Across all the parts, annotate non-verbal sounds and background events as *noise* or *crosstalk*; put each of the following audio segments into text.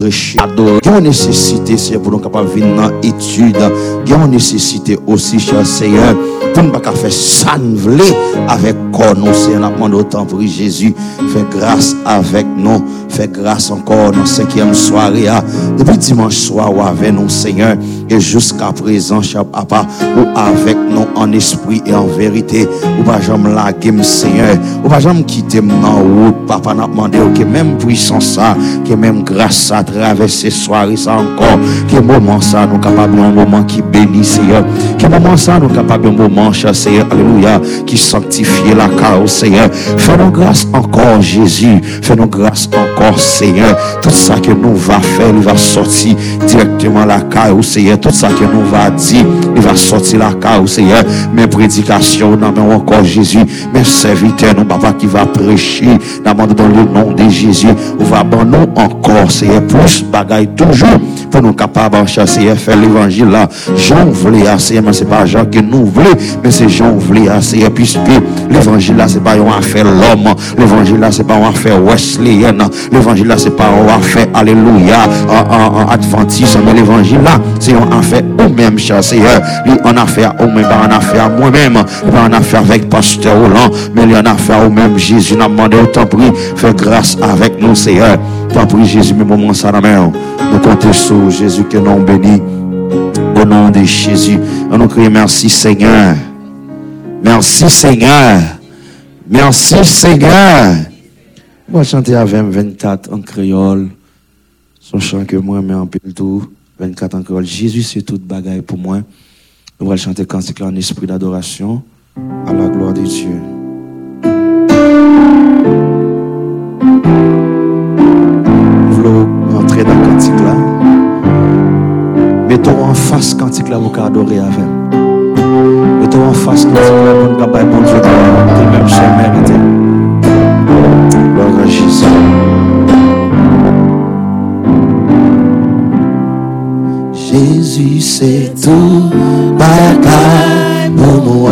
Adore. Il y a une nécessité, Seigneur, pour nous capables de venir dans l'étude. Il y a une nécessité aussi, cher Seigneur. Nous pas faire ça avec corps, nous, Seigneur. Nous demandons autant pour Jésus. Fais grâce avec nous. Fais grâce encore dans cinquième soirée. Ah. Depuis dimanche soir, ou avec nous, Seigneur. Et jusqu'à présent, cher Papa, ou avec nous en esprit et en vérité. Ou pas jamais la game, Seigneur. Ou pas jamais quitter dans route, Papa. Nous demandons que même puissance, ça, que même grâce, ça, traverser soirée ça encore. Que moment ça nous capable un moment qui bénit Seigneur. Que moment ça nous capable un dimanche, Seigneur, alléluia, qui sanctifie la chaos, Seigneur. Fais-nous grâce encore, Jésus. Fais-nous grâce encore, Seigneur. Tout ça que nous va faire, il va sortir directement la chaos, Seigneur. Tout ça que nous va dire, il va sortir la chaos, Seigneur. Mes prédications, non, mais encore, Jésus. Mes serviteurs, nous, papa, qui va prêcher, non, dans le nom de Jésus. On va abandonner encore, Seigneur. Plus bagaille toujours pour nous capables, Seigneur, faire l'évangile là. Jean voulait, Seigneur, mais c'est pas Jean que nous voulons, mais c'est Jean voulait assez, puisque l'évangile là, ce n'est pas une affaire l'homme, l'évangile là, ce n'est pas une affaire wesleyenne, l'évangile là, ce n'est pas une affaire, alléluia, en, adventiste, mais l'évangile là, c'est une affaire ou même chasser, en affaire ou même pas en affaire moi-même, pas en affaire avec pasteur Roland, mais en affaire ou même Jésus n'a demandé autant prix, faire grâce avec nous, Seigneur. Toi, prie Jésus, mais moment ça la. Nous comptons sur Jésus que nous béni. Au nom de Jésus. Nous crie merci Seigneur. Merci Seigneur. Merci Seigneur. Moi, chanter avec 24 en créole. Son chant que moi, mais en pile tout. 24 en créole. Jésus, c'est toute bagaille pour moi. Nous allons chanter cantique en esprit d'adoration à la gloire de Dieu. entrer dans le cantique là. Mettons en face cantique là pour adorer avec. Mettons en face cantique là pour nous capables bon Dieu même seul mérité. Gloire à Jésus. Jésus c'est tout bagaille pour moi,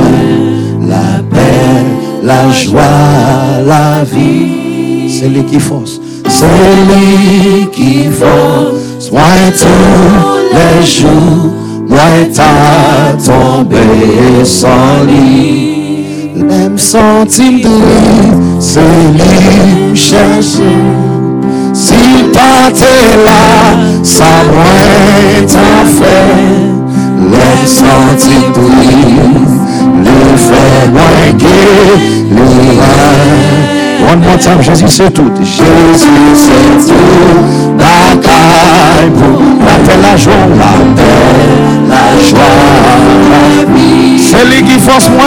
la paix, la joie, la vie. C'est lui qui force. C'est lui qui faut soit tous les jours, moi t'as tombé sans lit. Même centime de lui, c'est lui cherche. Si pas t'es là, ça moi t'a fait. Les centimes de lui, le fait moins gai, le Time, Jésus c'est tout. Jésus c'est tout. La caille pour la paix, la joie, la paix, la joie. C'est lui qui force moi.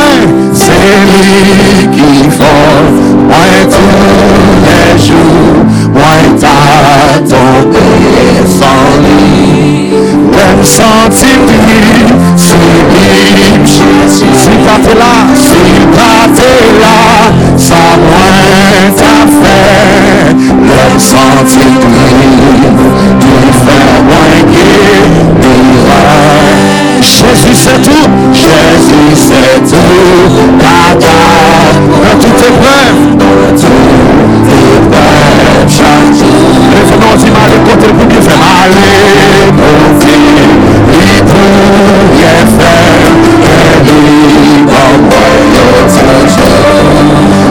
C'est lui qui force moi tous les jours. Moi t'as tombé sans lui. Même centime c'est lui, Jésus. Si t'es là, si t'es là, ça moi ta fait le sentier qui fait loinguer Jésus c'est tout, Jésus c'est tout, Papa, dans toutes épreuves, dans toutes épreuves, chaque jour. Revenons dit mal contre le premier fait mal, côté, il peut rien faire, et lui, bon, l'autre jour.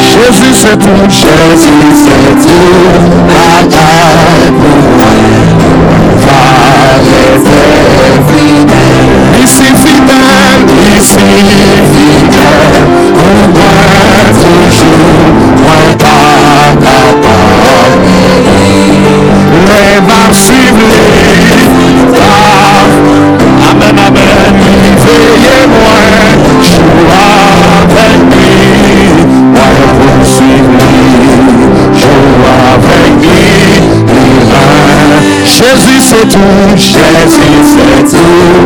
Jésus c'est tout Jésus c'est tout Bataille Jésus c'est tout, Jésus c'est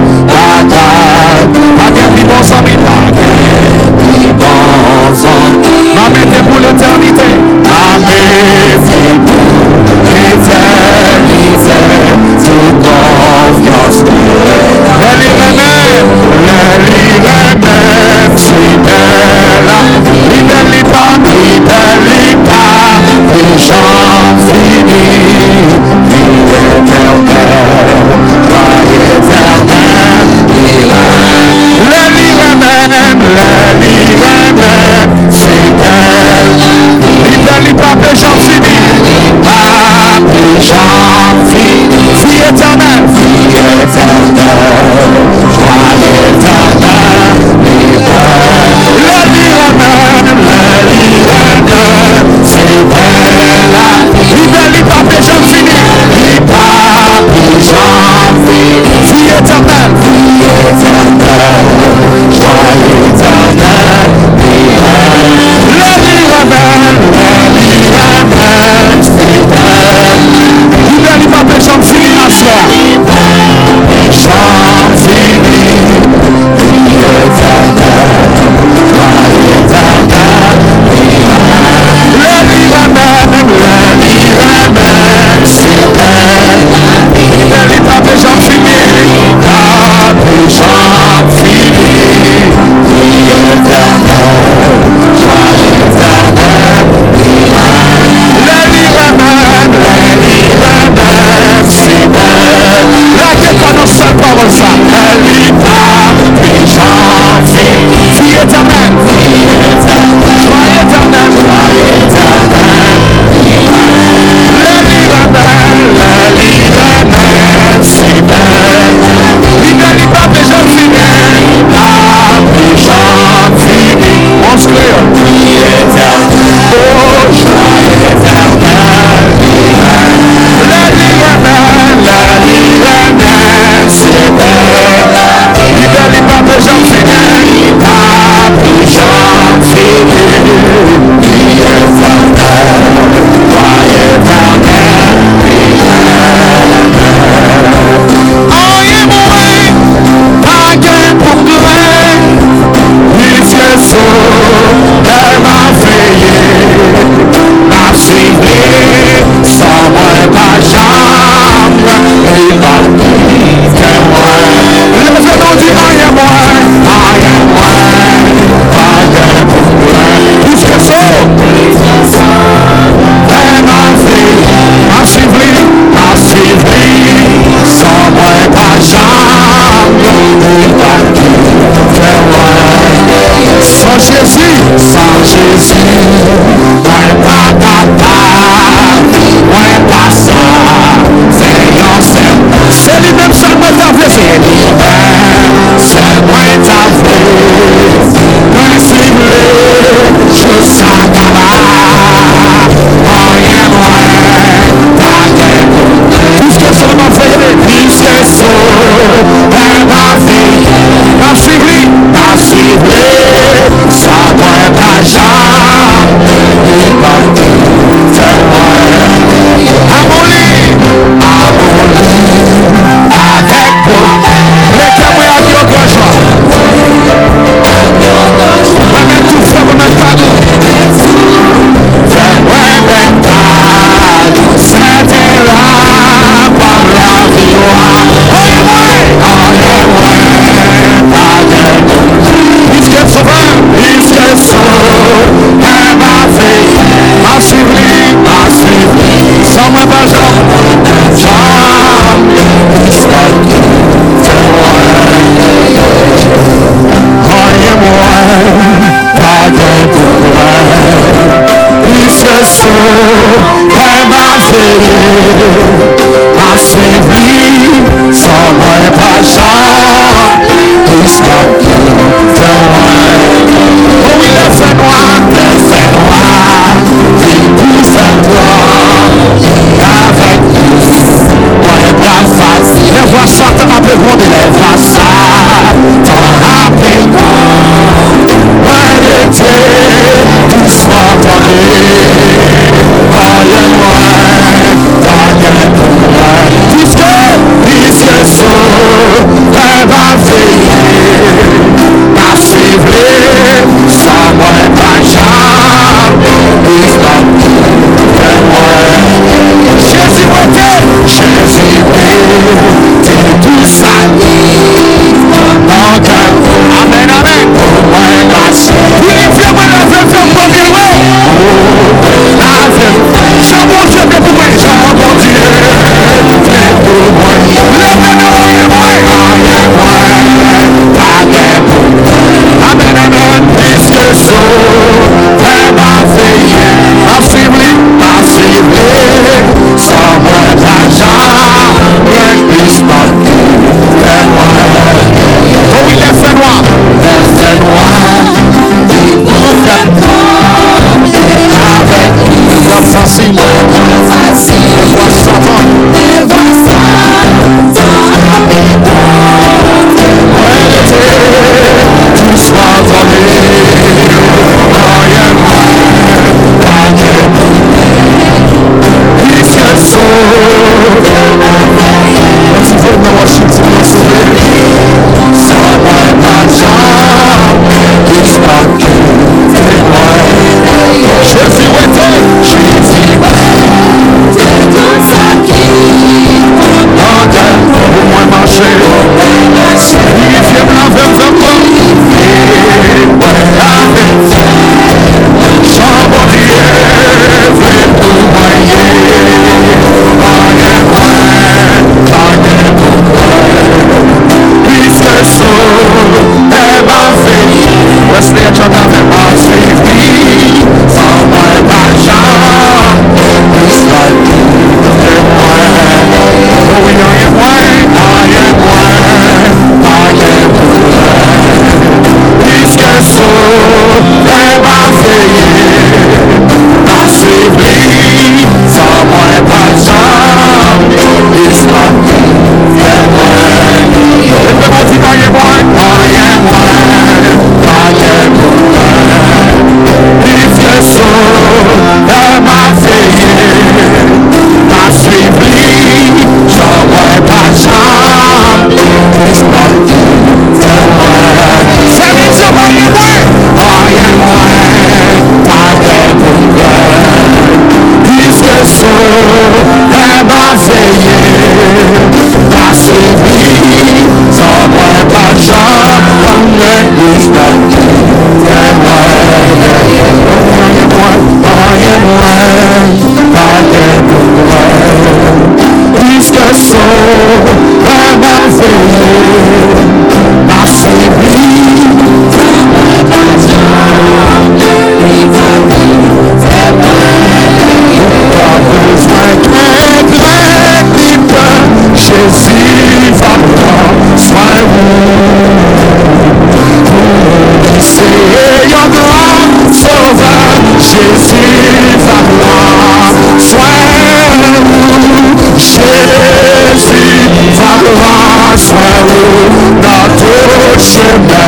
said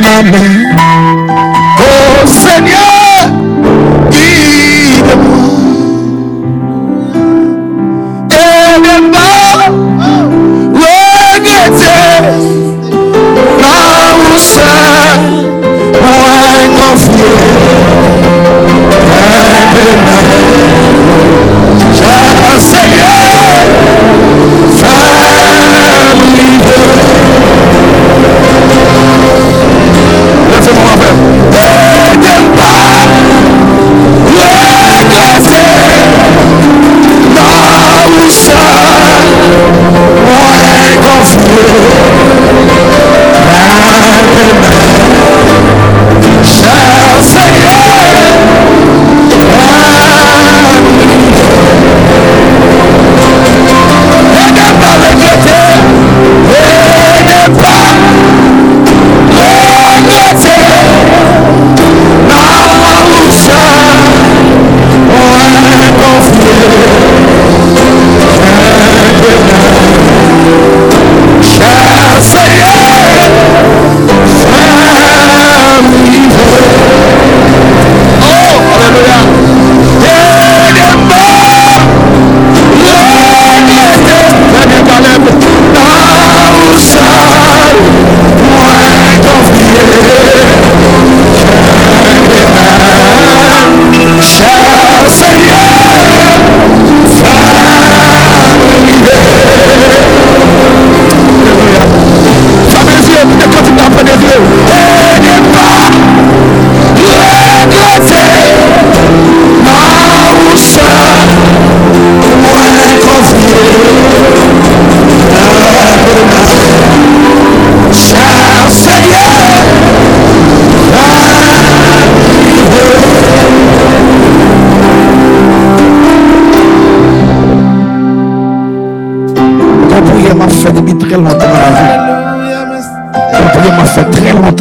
my mind.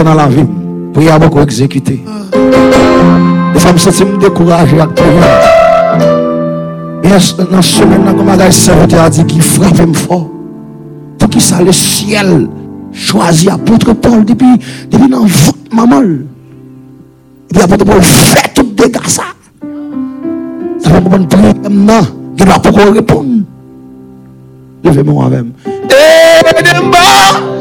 Dans la vie. Prière beaucoup exécuter. Des femmes se me décourager avec prière. Et dans la semaine, comme la serviteur a dit qu'il frappe fort. Pour qui ça le ciel choisit apôtre Paul depuis, depuis dans votre maman. Et puis apôtre Paul fait tout dégâts ça. Ça va pas prier maintenant. Il va pas répondre. Levez-moi avec. Et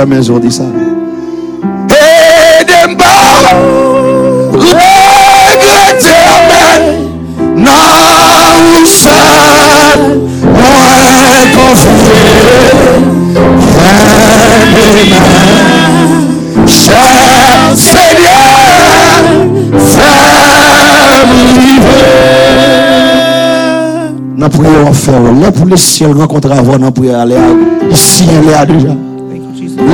Fameux jour dit ça. Aide-moi, regretter, non, seul, moi confié, cher Seigneur. Nous prions faire. Là pour le ciel rencontrer avant, nous prions aller ici, est déjà.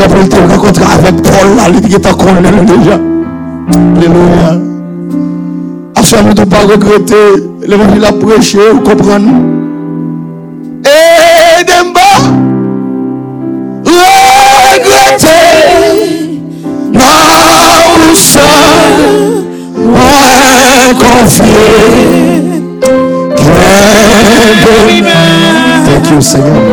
Pour te rencontrer avec Paul, là, il est encore déjà. Alléluia. Afin de ne pas regretter, l'évangile a prêché, vous comprenez? Aide-moi, regretter, non, seul, moins confié. au Seigneur.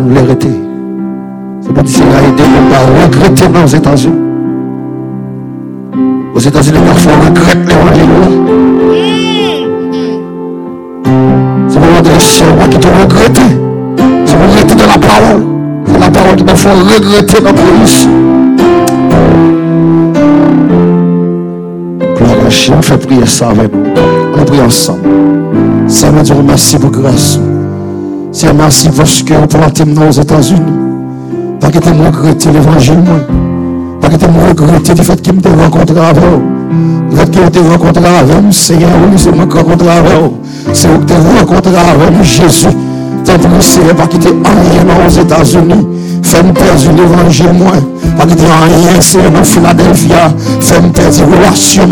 Nous l'arrêter. C'est pour dire a aidé nous pas regretter les États-Unis. Aux États-Unis, il faut regretter l'évangile. C'est pour c'est moi qui te regrette. C'est pour regretter de la parole. C'est la parole qui me fait regretter notre police. Gloire à Dieu. On fait prier ça avec nous. On prie ensemble. Seigneur Dieu, merci pour grâce. Seigneur, merci parce que vous plantez aux États-Unis. Pas que tu regretter l'évangile, moi. Pas que tu regretter du fait qu'il me rencontré avec vous. Le fait qu'il te rencontré avec vous, Seigneur, oui, c'est moi qui rencontré avec vous. C'est vous qui te rencontré avec nous, Jésus. Tant pis, Seigneur, pas quitter rien aux États-Unis. Fais-moi perdre l'évangile, moi. Pas quitter rien, Seigneur, dans Philadelphia. Fais-moi perdre relation,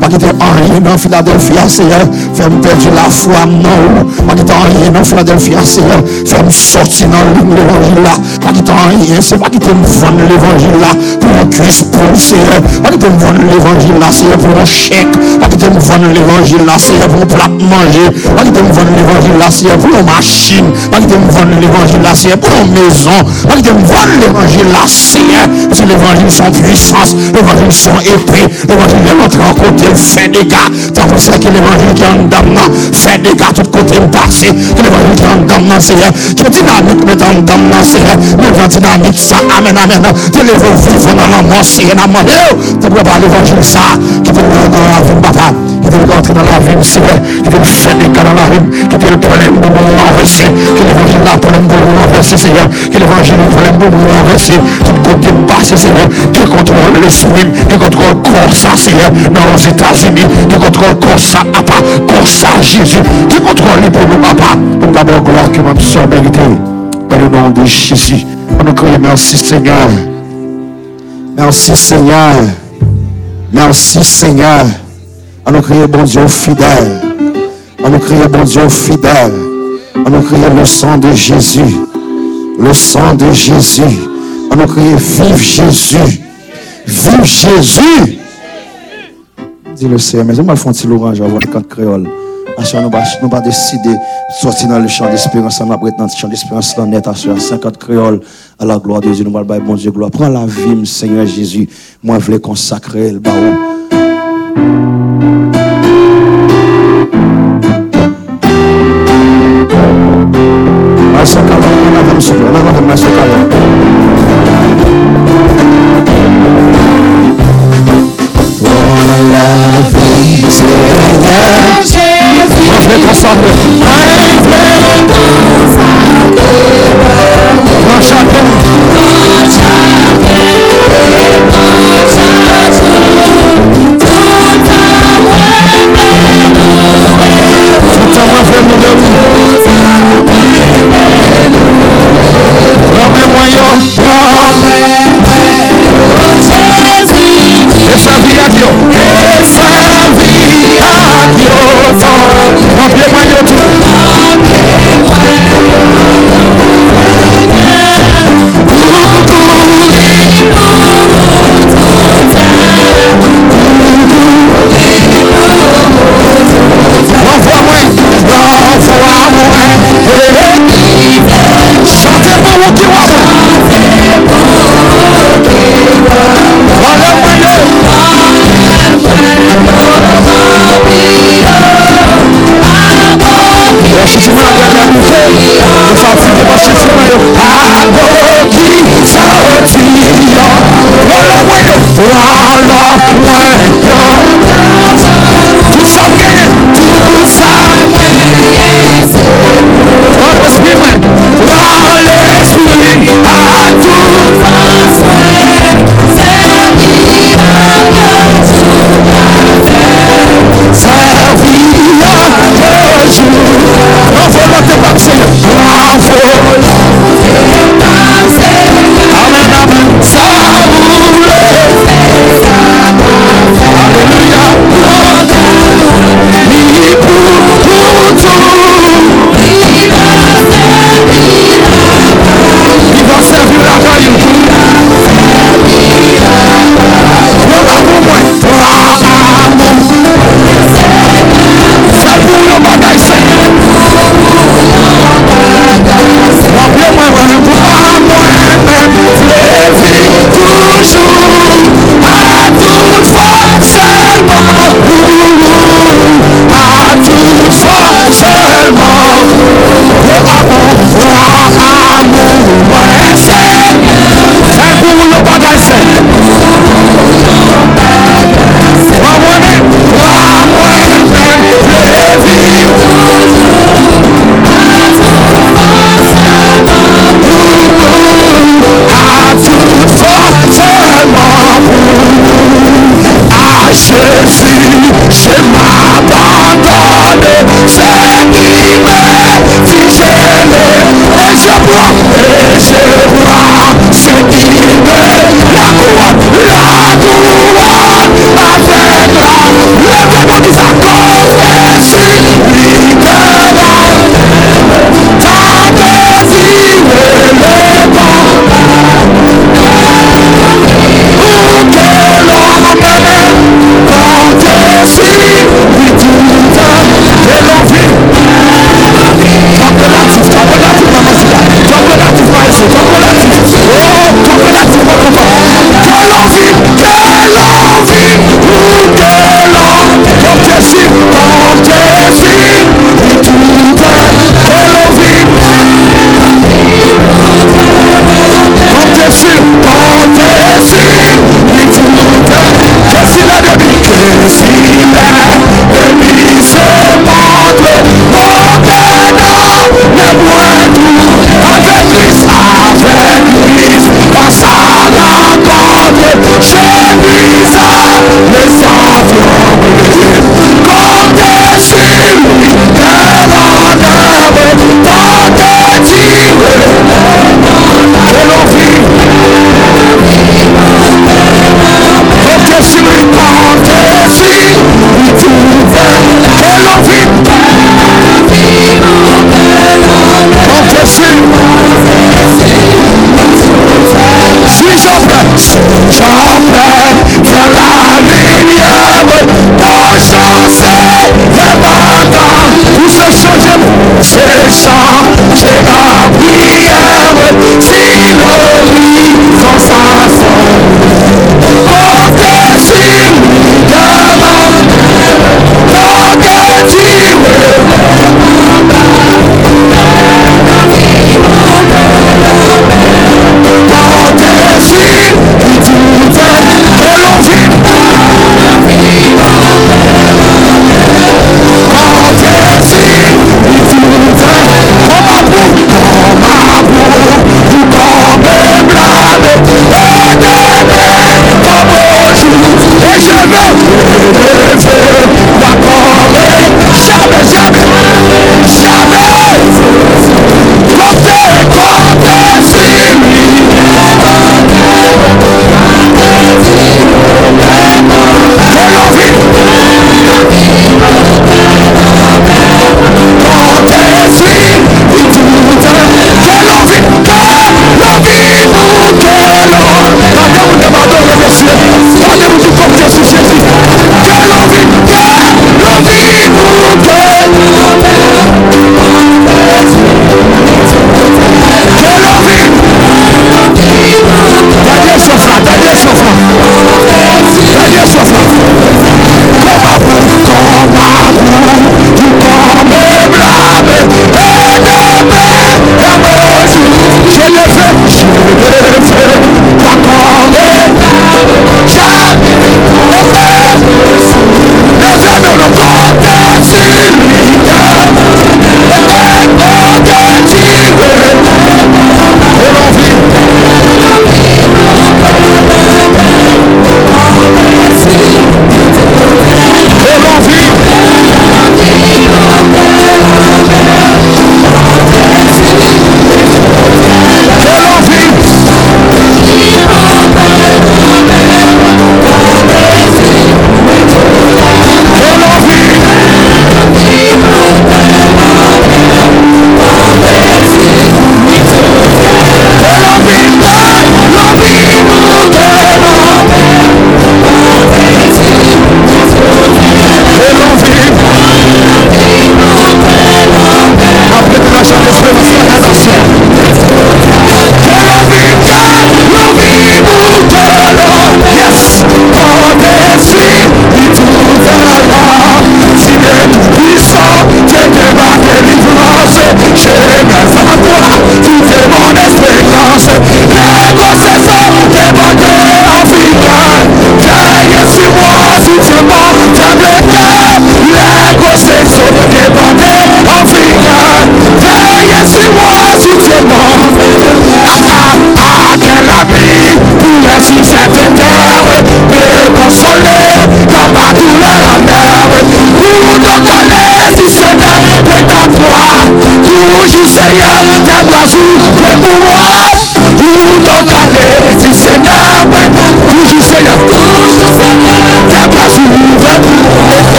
Pas quitter rien dans Philadelphia, Seigneur. Fais-moi perdre la foi, non. Pas quitter rien dans Philadelphia, Seigneur. Fais-moi sortir dans l'évangile là. Pas quitter rien, c'est pas quitter me vendre l'évangile là. Pour un cuisse pour Seigneur. Pas quitter me vendre l'évangile là, Seigneur, pour un chèque. Pas quitter me vendre l'évangile là, Seigneur, pour un plat manger. Pas quitter me vendre l'évangile là, Seigneur, pour une machine. Pas quitter me vendre l'évangile là, Seigneur, pour une maison. Pas quitter me vendre l'évangile là, Seigneur. Parce que l'évangile sont puissance, l'évangile sont épée, l'évangile est rentré en côté, fait des gars. Que c'est que l'évangile qui en dame, fait des gars, tout côté passé, que l'évangile qui en dame, Seigneur. Que dynamique met en Seigneur. Mais dynamique, ça, amen, amen. Dans la mort, Seigneur. Tu peux pas l'évangile ça, qui vie, papa, qui peut rentrer dans la vie, Seigneur, qui peut faire des gars dans la vie, qui peut le problème de mon renverser, que l'évangile là, problème de mon renverser, Seigneur, que l'évangile, problème de mon renverser, tout côté passé, Seigneur, qui contrôle l'esprit, qui contrôle corps ça, Seigneur, dans les États-Unis, qui contrôle corps ça, papa, corps ça, Jésus, qui contrôle les pour nous, papa. Nous d'abord gloire que même soeur mérité, dans le nom de Jésus. On nous crie merci, Seigneur. Merci, Seigneur. Merci, Seigneur. On nous crie bon Dieu fidèle. On nous crie bon Dieu fidèle. On nous crie le sang de Jésus. Le sang de Jésus. On nous crie vive Jésus. Vive Jésus. Dis le Seigneur, mais faire un petit l'orange avant le canto créole. Parce nous ne pas décider de sortir dans le champ d'espérance. On va dans le champ d'espérance là net à 50 créoles à la gloire de Dieu. Nous allons bon Dieu gloire. Prends la vie, Seigneur Jésus. Moi, je voulais consacrer le baou. Thank you.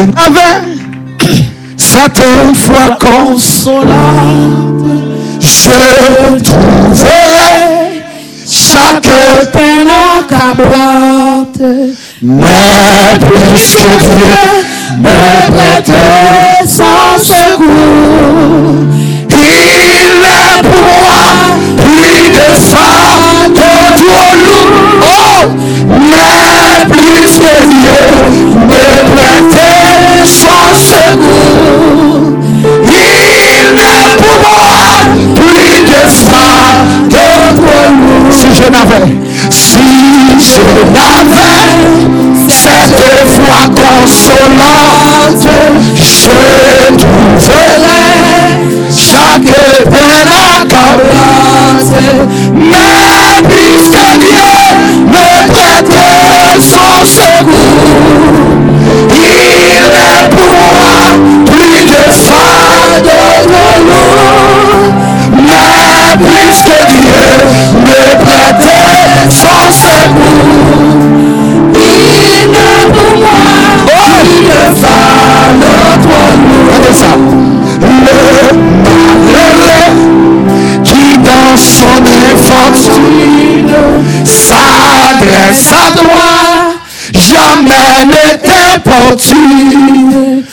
avec cette foi consolante, je trouverai chaque peine accablante, mais plus que Dieu me prête. n'avais cette voix consolante. Je trouverai chaque peine accablante. Mais puisque Dieu me prêtait son secours. Le malé qui dans son infantil s'adresse à toi, jamais ne t'importune.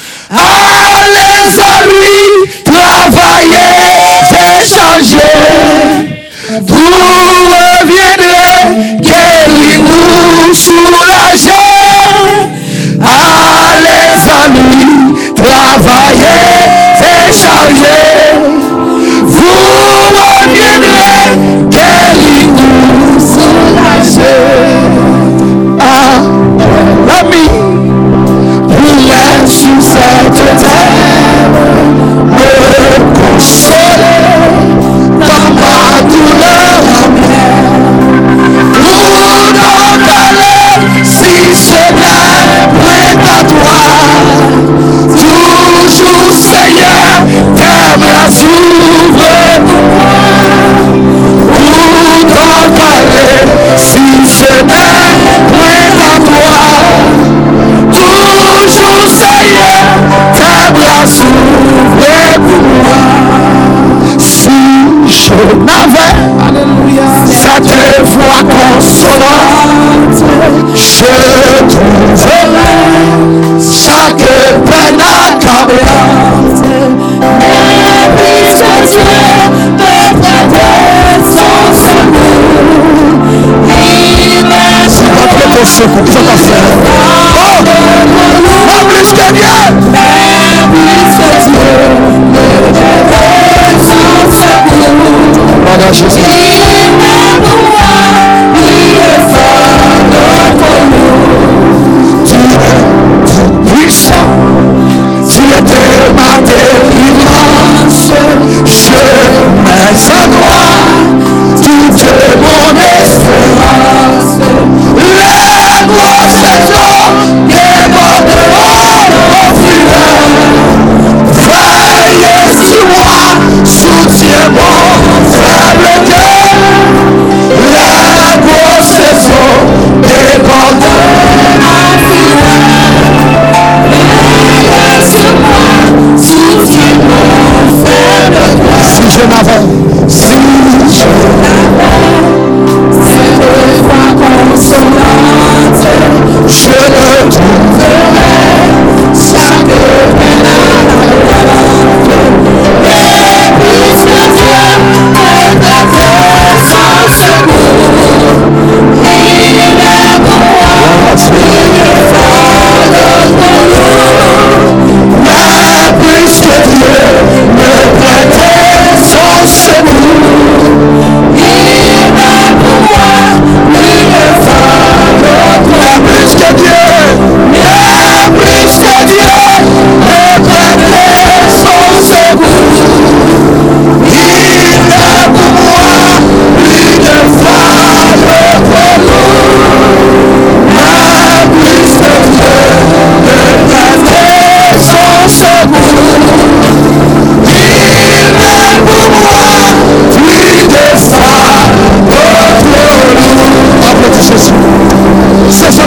C'est ça.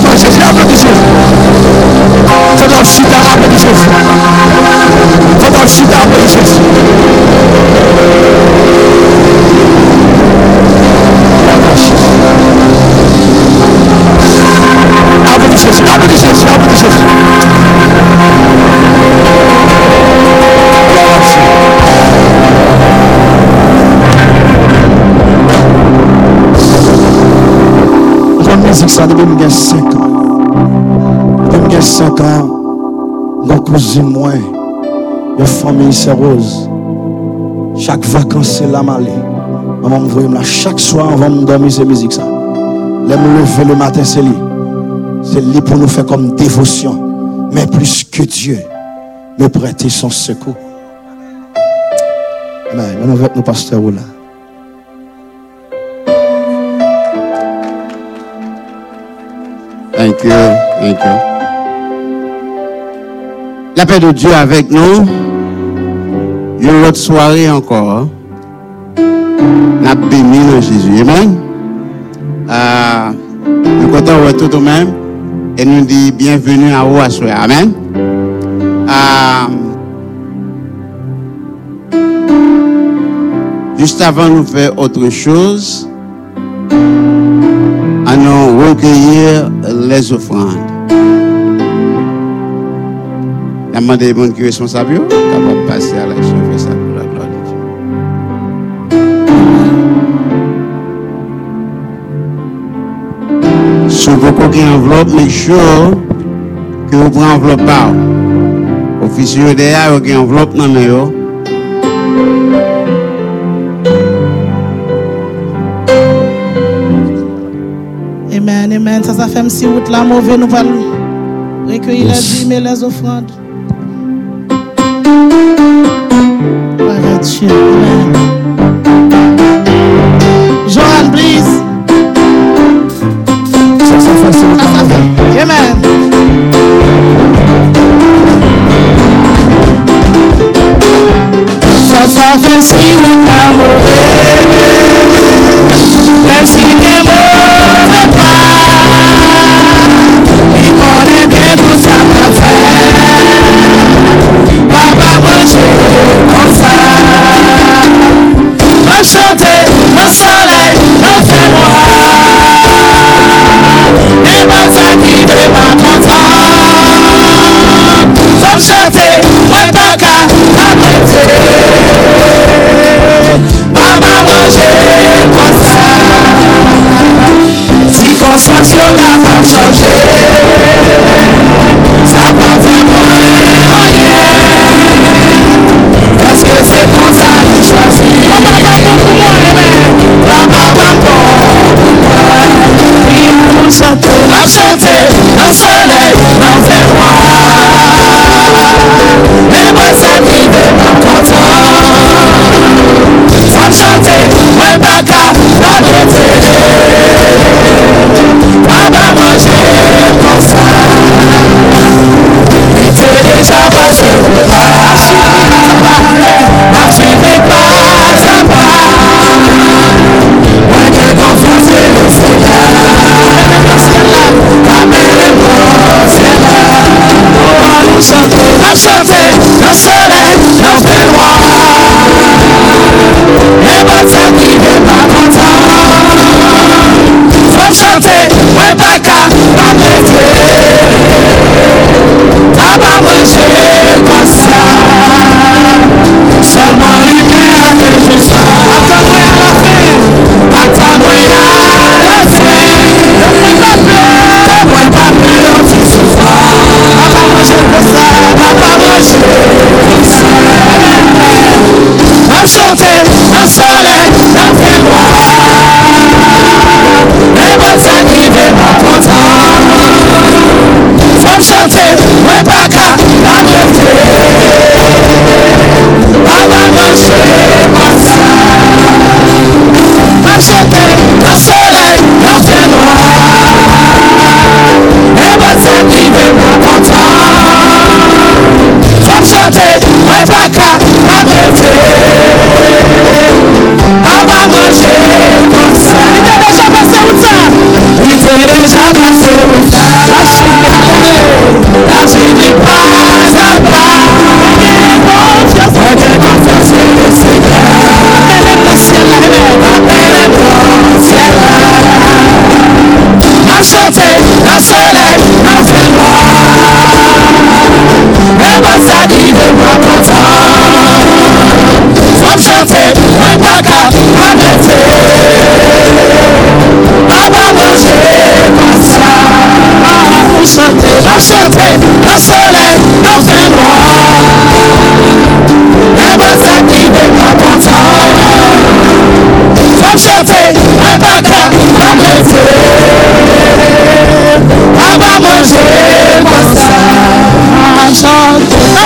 Depuis que 5 ans. Depuis que 5 ans, mon cousin moi, une famille c'est rose. Chaque vacances c'est la malée. Maman me là chaque soir avant de dormir c'est musique ça. Les me lever le matin c'est lui. C'est lui pour nous faire comme dévotion. Mais plus que Dieu, me prêter son secours. Amen. Avec nos pasteurs là. La paix de Dieu avec nous. Une autre soirée encore. La béni dans Jésus. Amen. Euh, nous comptons tout de même. Et nous dit bienvenue à vous à soir. Amen. Euh, juste avant de nous faire autre chose, allons recueillir les offrandes. La demande des gens qui sont responsables, capable de passer à l'action, faire ça pour la gloire de Dieu. Si vous avez une enveloppe, make sure que vous prenez enveloppe par. Officier derrière, vous avez une enveloppe dans le un petit route là, mauvais, nous allons recueillir les dîmes et les offrandes. Gloire à Dieu. Johan, please. Ça, ça fait ça. Amen. Ça, ça fait va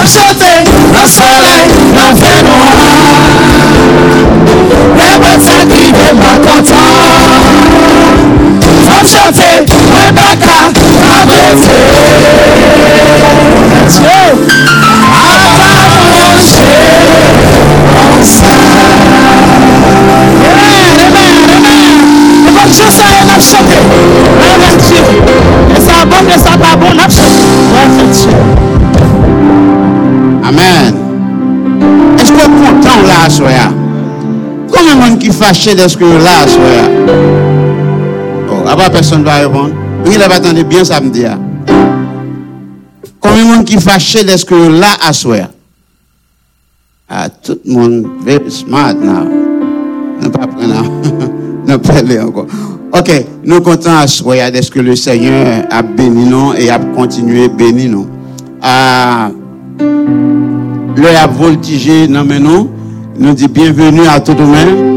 Shout Combien de fâché d'être que là, soya? Oh, après personne ne va répondre. Oui, là, attendez bien ça me dit. ah. Combien de monde qui fâché d'être que là, à soya? Ah, tout le monde, very smart now. Ne pas prendre, *laughs* ne pas aller encore. Ok, nous comptons à soya d'être que le Seigneur a béni nous et a continué à bénir nous. Ah, le a voltigé dans mes noms. Nous dit bienvenue à tout le monde.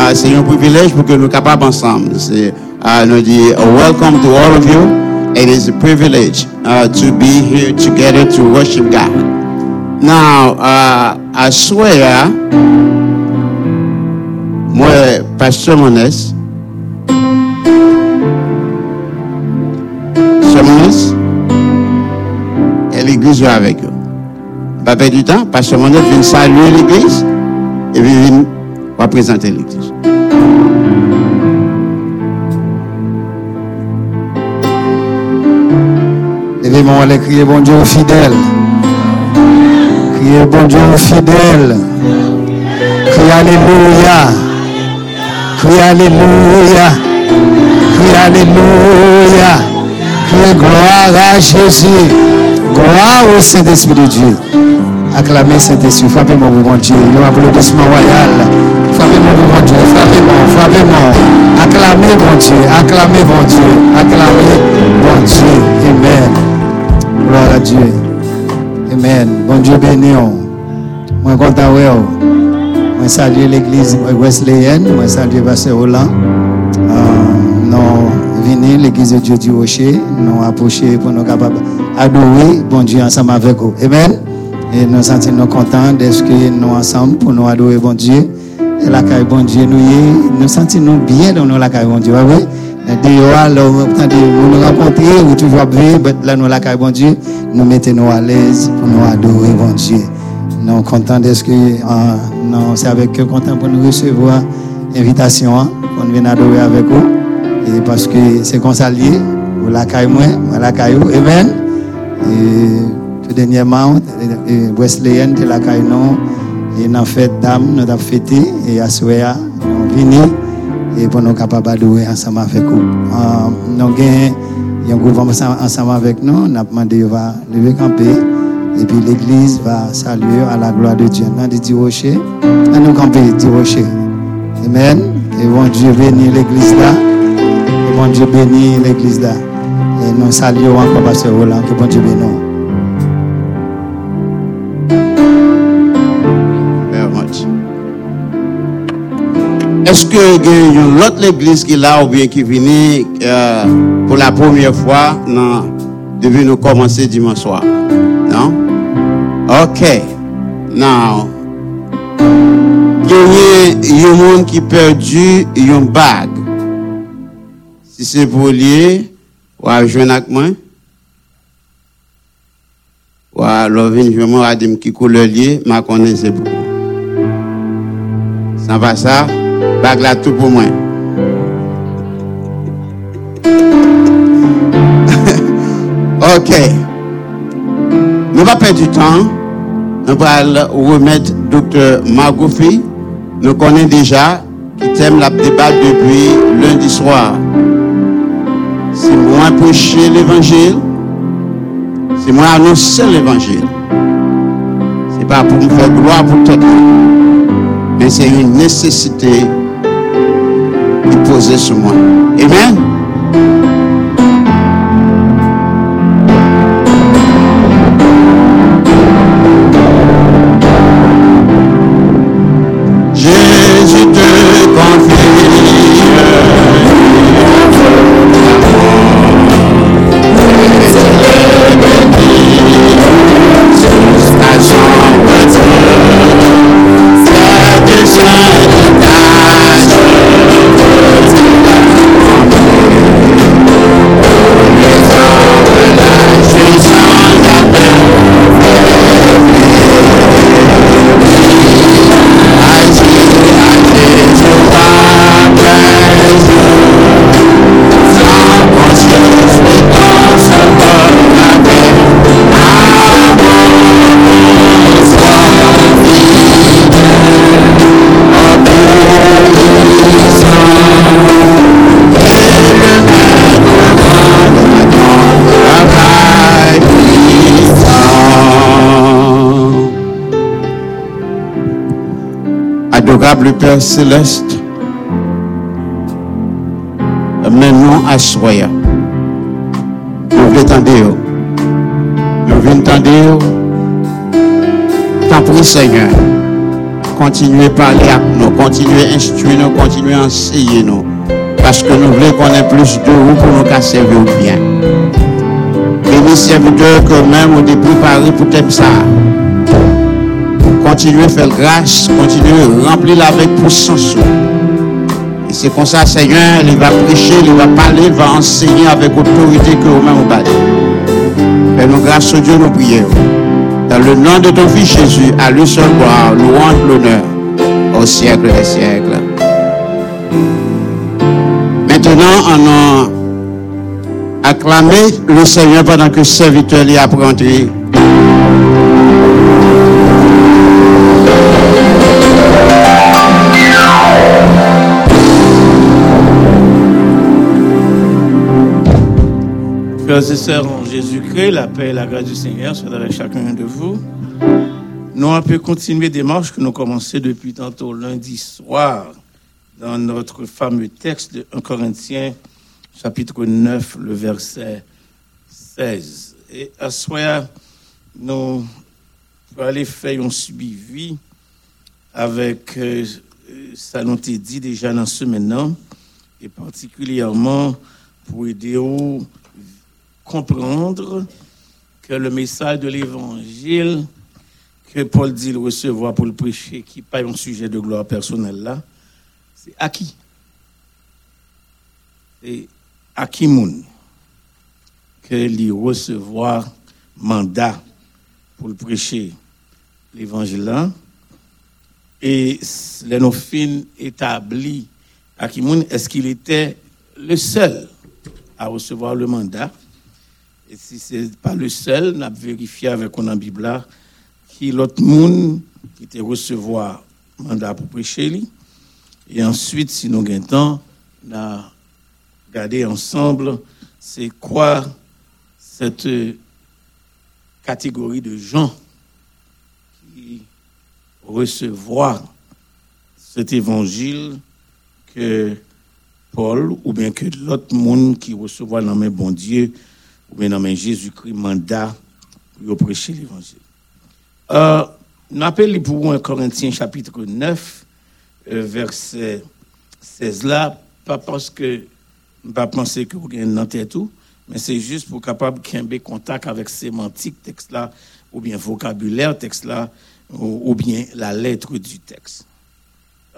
Ah, c'est un privilège pour que nous capables ensemble. C'est, ah, nous dit uh, welcome to all of you. It is a privilege uh, to be here together to worship God. Now, I swear, moi, Pasteur Monès, Monès, et l'église va avec eux. Pas du temps, Pasteur Monès vient saluer l'église et vient va présenter l'église. Levez-moi, on va crier bon Dieu fidèle. Criez bon Dieu fidèle. Criez Alléluia. Criez Alléluia. Criez Alléluia. Criez gloire à Jésus. Gloire au Saint-Esprit de Dieu. Acclamez Saint-Esprit. Frappez-moi, mon Dieu. Le applaudissement royal. Frappez-moi, mon Dieu. Frappez-moi, frappez-moi. Acclamez, mon Dieu. Acclamez, mon Dieu. Acclamez, mon Dieu. Amen. Gloire à Dieu. Amen. Bon Dieu béni. on. Moi content on. Moi salue l'église wesleyenne, moi salue pasteur Roland. Non venir l'église de Dieu du Rocher, nous approcher pour nous capables adorer bon Dieu ensemble avec vous. Amen. Et nous sentons nous contents d'être que nous ensemble pour nous adorer bon Dieu. Et la caille bon Dieu nous nous sentons nous bien dans nous la caille bon Dieu. Ouais, ouais. Dehors, nous toujours nous nous mettons à l'aise pour nous adorer bon Dieu. Nous sommes contents d'être que, c'est avec content nous recevoir l'invitation, hein, pour nous venir adorer avec vous. Parce que c'est comme ça la la caille. Et tout dernièrement, de la nous avons fêté, et à et pour nous capables d'adorer ensemble avec vous. Euh, nous avons un groupe ensemble avec nous, nous avons demandé de lever camper, et puis l'église va saluer à la gloire de Dieu. Nous avons dit rocher, nous camper dit rocher. Amen. Et bon Dieu bénit l'église là. Et bon Dieu bénit l'église là. Et nous saluons encore Pasteur Roland. Que bon Dieu bénisse. Est-ce que y a une autre église qui est là ou bien qui vient euh, pour la première fois non, devait nous commencer dimanche soir? Non? Ok. Now, il y a un monde qui perdu une bague. Si c'est pour lier, ou à joindre avec moi? Ou à l'ovin, je vais dire qui couleur lié, ma connais c'est. Sans pas ça, bague là tout pour moi. *laughs* ok. Nous pas perdre du temps. Nous allons remettre Dr. Magoufi. Nous connaissons déjà qui thème la débat depuis lundi soir. C'est moi prêcher l'évangile. C'est moi annoncer l'évangile. C'est pas pour me faire gloire pour monde. C'est une nécessité est posée sur moi. Amen. Père céleste, maintenant à soya. Nous voulons t'entendre. Nous voulons t'entendre. T'en prie Seigneur. Continuez à parler avec nous, continuez à instruire nous, continuez à enseigner nous. Parce que nous voulons qu'on ait plus de vous pour nous servir bien. Bénis serviteurs que même on est préparé pour t'aimer ça. Continuez à faire grâce, continuez à remplir avec puissance. Et c'est comme ça, Seigneur, il va prêcher, il va parler, il va enseigner avec autorité que vous-même vous battez. Fais-nous grâce au Dieu, nous prions. Dans le nom de ton Fils Jésus, à lui seul gloire, louange, l'honneur, au siècle des siècles. Maintenant, on a acclamé le Seigneur pendant que serviteur y a. Frères et sœurs en Jésus-Christ, la paix et la grâce du Seigneur soient avec chacun de vous. Nous on peut continuer des marches que nous commençons depuis tantôt lundi soir dans notre fameux texte de 1 Corinthiens chapitre 9, le verset 16. Et à ce soir, nous allons faire un suivi avec euh, ça nous dit déjà dans ce maintenant, et particulièrement pour aider au comprendre que le message de l'évangile que Paul dit recevoir pour le prêcher, qui n'est pas un sujet de gloire personnelle là, c'est à qui C'est à qui moun que lui recevoir mandat pour le prêcher l'évangile là. Et les nos fins établis à qui moun, est-ce qu'il était le seul à recevoir le mandat? Et si ce n'est pas le seul, on a vérifié avec on là, qui l'autre monde qui était recevoir mandat pour prêcher. Et ensuite, si nous avons temps, on a regardé ensemble c'est quoi cette catégorie de gens qui recevoir cet évangile que Paul ou bien que l'autre monde qui recevoir dans mes bon Dieu ou bien dans Jésus-Christ mandat pour prêcher l'évangile. Euh, nous appelons pour 1 Corinthiens chapitre 9, euh, verset 16 là, pas parce que pas penser que vous avez tête tout, mais c'est juste pour capable de contact avec sémantique texte là, ou bien vocabulaire texte là, ou, bien la lettre du texte.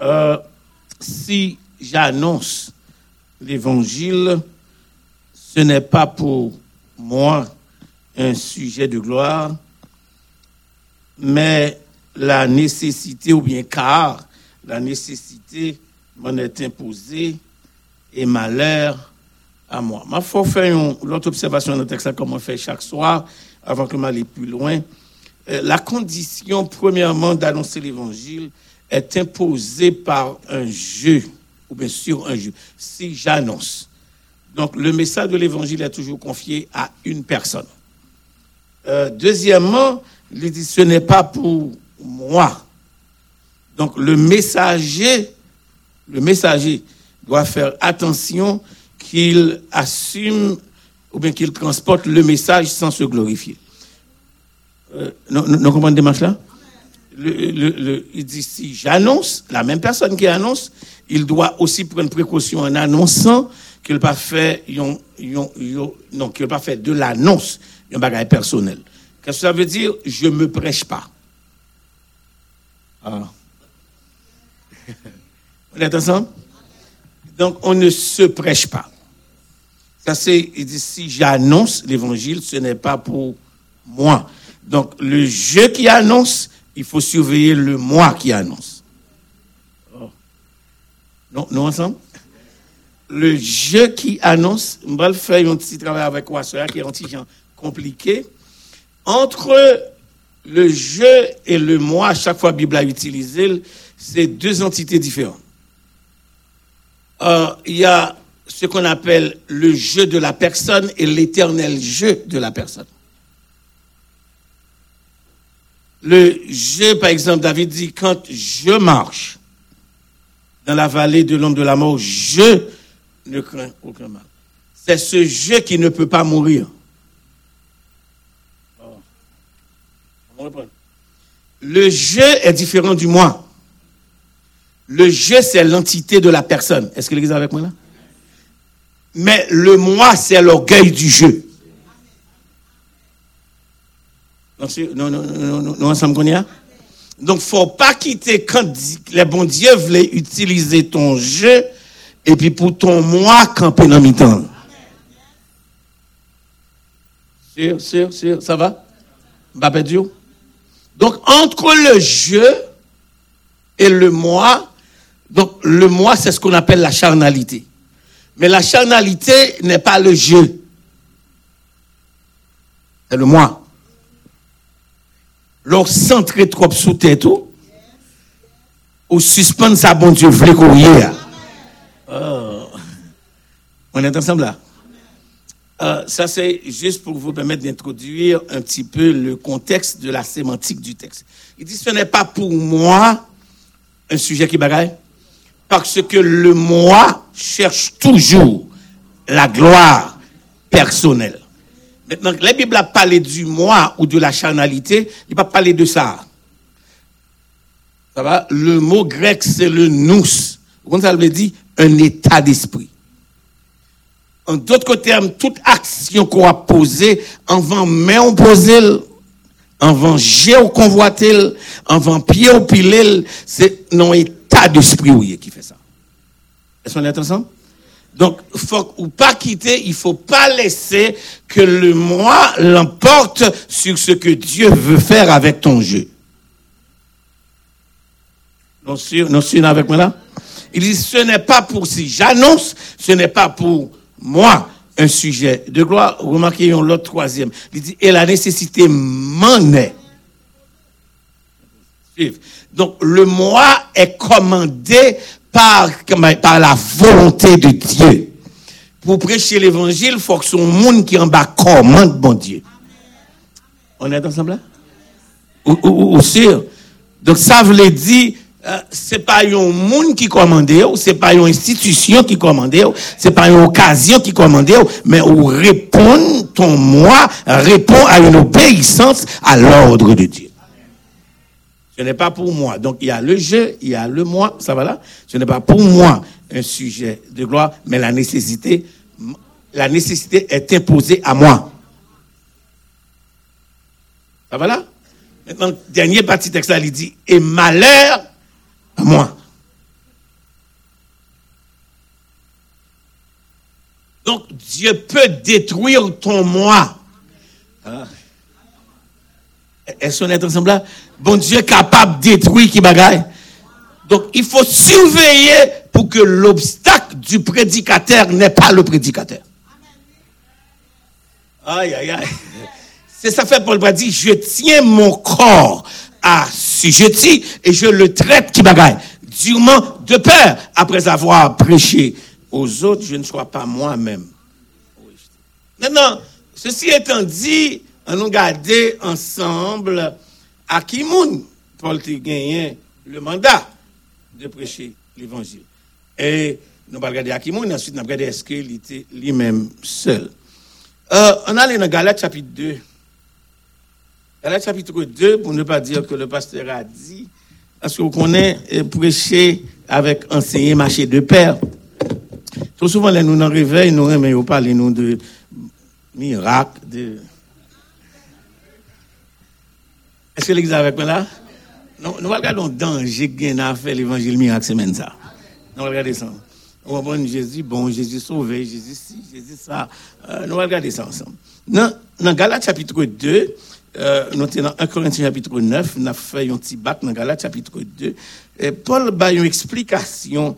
Euh, si j'annonce l'évangile, ce n'est pas pour moi un sujet de gloire, mais la nécessité, ou bien car la nécessité m'en est imposée et malheur à moi. Ma faut faire l'autre observation dans le texte, comme on fait chaque soir, avant que m'aille plus loin. Euh, la condition, premièrement, d'annoncer l'évangile est imposée par un jeu, ou bien sûr un jeu. Si j'annonce, donc le message de l'évangile est toujours confié à une personne. Euh, deuxièmement, il dit ce n'est pas pour moi. Donc le messager, le messager doit faire attention qu'il assume ou bien qu'il transporte le message sans se glorifier. Euh, non, non, comprenez démarche là Il dit si j'annonce, la même personne qui annonce, il doit aussi prendre précaution en annonçant qu'il pas fait non qu'il pas fait de l'annonce un bagage personnel. Qu'est-ce que ça veut dire? Je me prêche pas. Ah. *laughs* on est ensemble? Donc on ne se prêche pas. Ça c'est il dit si j'annonce l'évangile, ce n'est pas pour moi. Donc le je qui annonce, il faut surveiller le moi qui annonce. Oh. Non, nous ensemble? Le jeu qui annonce, on va faire un petit travail avec Wassoya qui est un petit compliqué. Entre le jeu et le moi, chaque fois la Bible a utilisé, c'est deux entités différentes. Euh, il y a ce qu'on appelle le jeu de la personne et l'éternel jeu de la personne. Le jeu, par exemple, David dit, quand je marche, dans la vallée de l'ombre de la mort, je ne crains aucun mal. C'est ce je qui ne peut pas mourir. Le je est différent du moi. Le je, c'est l'entité de la personne. Est-ce que l'église est avec moi là? Mais le moi, c'est l'orgueil du jeu. Non, non, non, non, ensemble qu'on y a? Donc, faut pas quitter quand les bons dieux voulaient utiliser ton jeu et puis pour ton moi camper dans le temps. Sûr, sûr, sûr, ça va? Donc, entre le jeu et le moi, donc le moi, c'est ce qu'on appelle la charnalité. Mais la charnalité n'est pas le jeu. C'est le moi. Leur centrer trop sous tête tout, ou suspendre sa bon Dieu, courir. Oh. On est ensemble là? Euh, ça, c'est juste pour vous permettre d'introduire un petit peu le contexte de la sémantique du texte. Il dit, ce n'est pas pour moi un sujet qui bagaille, parce que le moi cherche toujours la gloire personnelle. Maintenant, la Bible a parlé du moi ou de la charnalité, il pas parlé de ça. Ça va? Le mot grec, c'est le nous. Vous comprenez ça veut dire? Un état d'esprit. En d'autres termes, toute action qu'on a posée, avant main on posée, avant j'ai au convoité, avant pied au pilé, c'est non état d'esprit oui, qui fait ça. Est-ce qu'on est ensemble? Donc, faut ou pas quitter, il faut pas laisser que le moi l'emporte sur ce que Dieu veut faire avec ton jeu. Non, sûr, non, sûr avec moi là? Il dit, ce n'est pas pour si j'annonce, ce n'est pas pour moi un sujet de gloire. Remarquez l'autre troisième. Il dit, et la nécessité m'en est. Donc, le moi est commandé par, par la volonté de Dieu. Pour prêcher l'évangile, il faut que son monde qui en bas commande bon Dieu. On est ensemble là? Ou, ou, sûr? Donc, ça veut dire, c'est pas un monde qui commande, c'est pas une institution qui commande, c'est pas une occasion qui commande, mais où répond ton moi, répond à une obéissance à l'ordre de Dieu. Ce n'est pas pour moi. Donc il y a le je, il y a le moi, ça va là? Ce n'est pas pour moi un sujet de gloire, mais la nécessité, la nécessité est imposée à moi. Ça va là? Maintenant, dernier partie texte là, il dit, et malheur moi. Donc, Dieu peut détruire ton moi. Ah. Est-ce qu'on est ensemble là? Bon Dieu est capable de détruire qui bagaille. Donc, il faut surveiller pour que l'obstacle du prédicateur n'est pas le prédicateur. Aïe, aïe, aïe. C'est ça fait Paul va dire, je tiens mon corps à sujetti et je le traite qui bagaille. Durement de peur, après avoir prêché aux autres, je ne sois pas moi-même. Maintenant, ceci étant dit, on nous garder ensemble à qui moun Paul a gagné le mandat de prêcher l'évangile. Et nous allons regarder à qui ensuite nous allons regarder est-ce qu'il était lui-même seul. Euh, on allait dans Galates chapitre 2. Galates chapitre 2, pour ne pas dire que le pasteur a dit, parce qu'on connaît euh, prêcher avec enseigner, marcher de pair. Trop souvent, là, nous nous réveillons, nous aimons parler nous de miracles, de... Est-ce que est avec moi là? Non, nous regardons le danger qu'il a fait l'évangile miracle semaine ça. Nous regardons ça. On va voir Jésus, bon, Jésus sauvé, Jésus ci, Jésus ça. Euh, nous regardons ça ensemble. Dans, dans Galates chapitre 2, euh, nous sommes dans 1 Corinthiens chapitre 9, nous avons fait un petit bac dans Galates chapitre 2. Et Paul a une explication,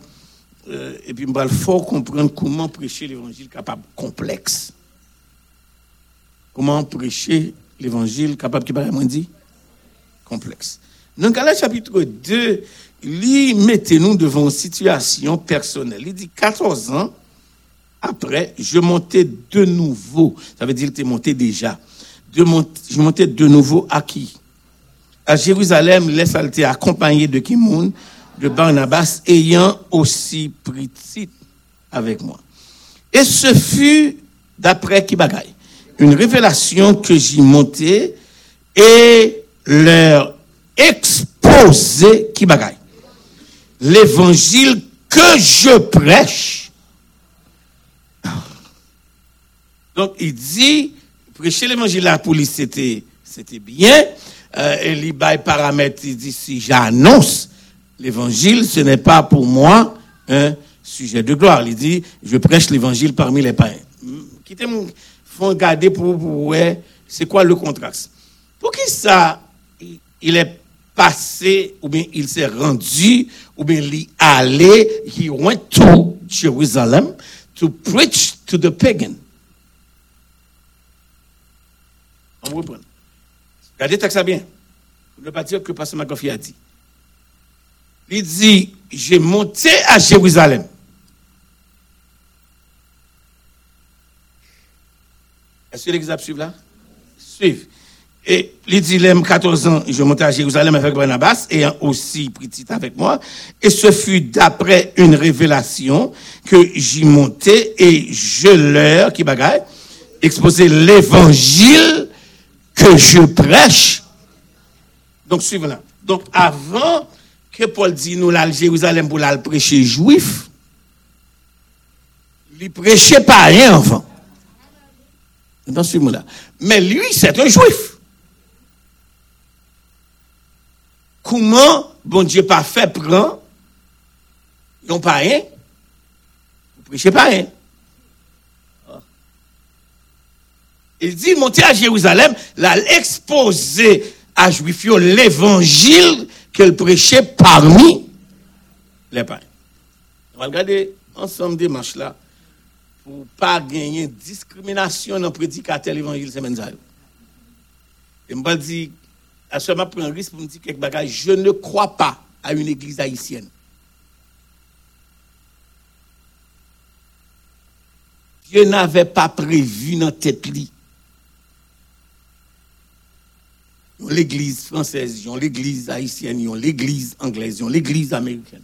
euh, et puis il faut comprendre comment prêcher l'évangile capable complexe. Comment prêcher l'évangile capable qui paraît moins dit? Complexe. Dans Galates chapitre 2, il mettez-nous devant une situation personnelle. Il dit 14 ans après, je montais de nouveau. Ça veut dire qu'il était monté déjà. Je montais de nouveau à qui? À Jérusalem, laisse été accompagné de Kimoun, de Barnabas ayant aussi pris titre avec moi. Et ce fut, d'après bagaille, une révélation que j'y montais et leur exposé bagaille. L'évangile que je prêche. Donc, il dit, prêcher l'évangile là pour lui, c'était, c'était bien. Euh, et il bail paramètre, il dit, si j'annonce l'évangile, ce n'est pas pour moi un sujet de gloire. Il dit, je prêche l'évangile parmi les païens. Hmm, Quittez-moi, faut regarder pour, pour c'est quoi le contraste? Pour qui ça, il- il est passé, ou bien il s'est rendu, ou bien il est allé, he went to Jerusalem to preach to the pagan. On reprend. Regardez ça bien. Ne pas dire que Pasteur Magofi a dit. Il dit, j'ai monté à Jérusalem. Est-ce que a suivi là? Suivre. Et il dit, il 14 ans, je montais à Jérusalem avec Barnabas, et aussi petit avec moi. Et ce fut d'après une révélation que j'y montais et je leur, qui bagaille, exposé l'évangile que je prêche. Donc, suivez là. Donc, avant que Paul dit nous là Jérusalem pour aller prêcher juif, il prêchait pas rien avant. Donc, suivez là. Mais lui, c'est un juif. Comment bon Dieu pas fait prend non pas rien, vous prêchez pas rien. Il dit, montez à Jérusalem, là, exposer à Juifs l'évangile qu'elle prêchait parmi les païens. On va regarder ensemble des manches là pour pas gagner discrimination dans le prédicateur l'évangile semaine. Et je dire, à ce moment, un risque pour me dire quelque. Je ne crois pas à une église haïtienne. Dieu n'avait pas prévu dans tête. yon l'Eglise Française, yon l'Eglise Haitienne, yon l'Eglise Anglaise, yon l'Eglise Amerikène.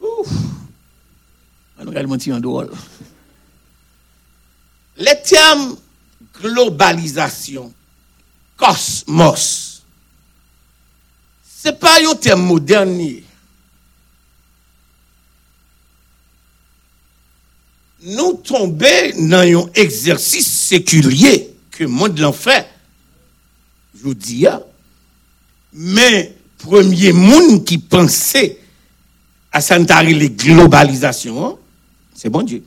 Ouf! An rèl mwen ti yon dool. Le term globalizasyon, kosmos, se pa yon term moderni. Nou tombe nan yon eksersis sekulye que monde l'en fait. Je vous dis, hein. mais premier monde qui pensait à sanitarier les globalisations, hein, c'est bon Dieu.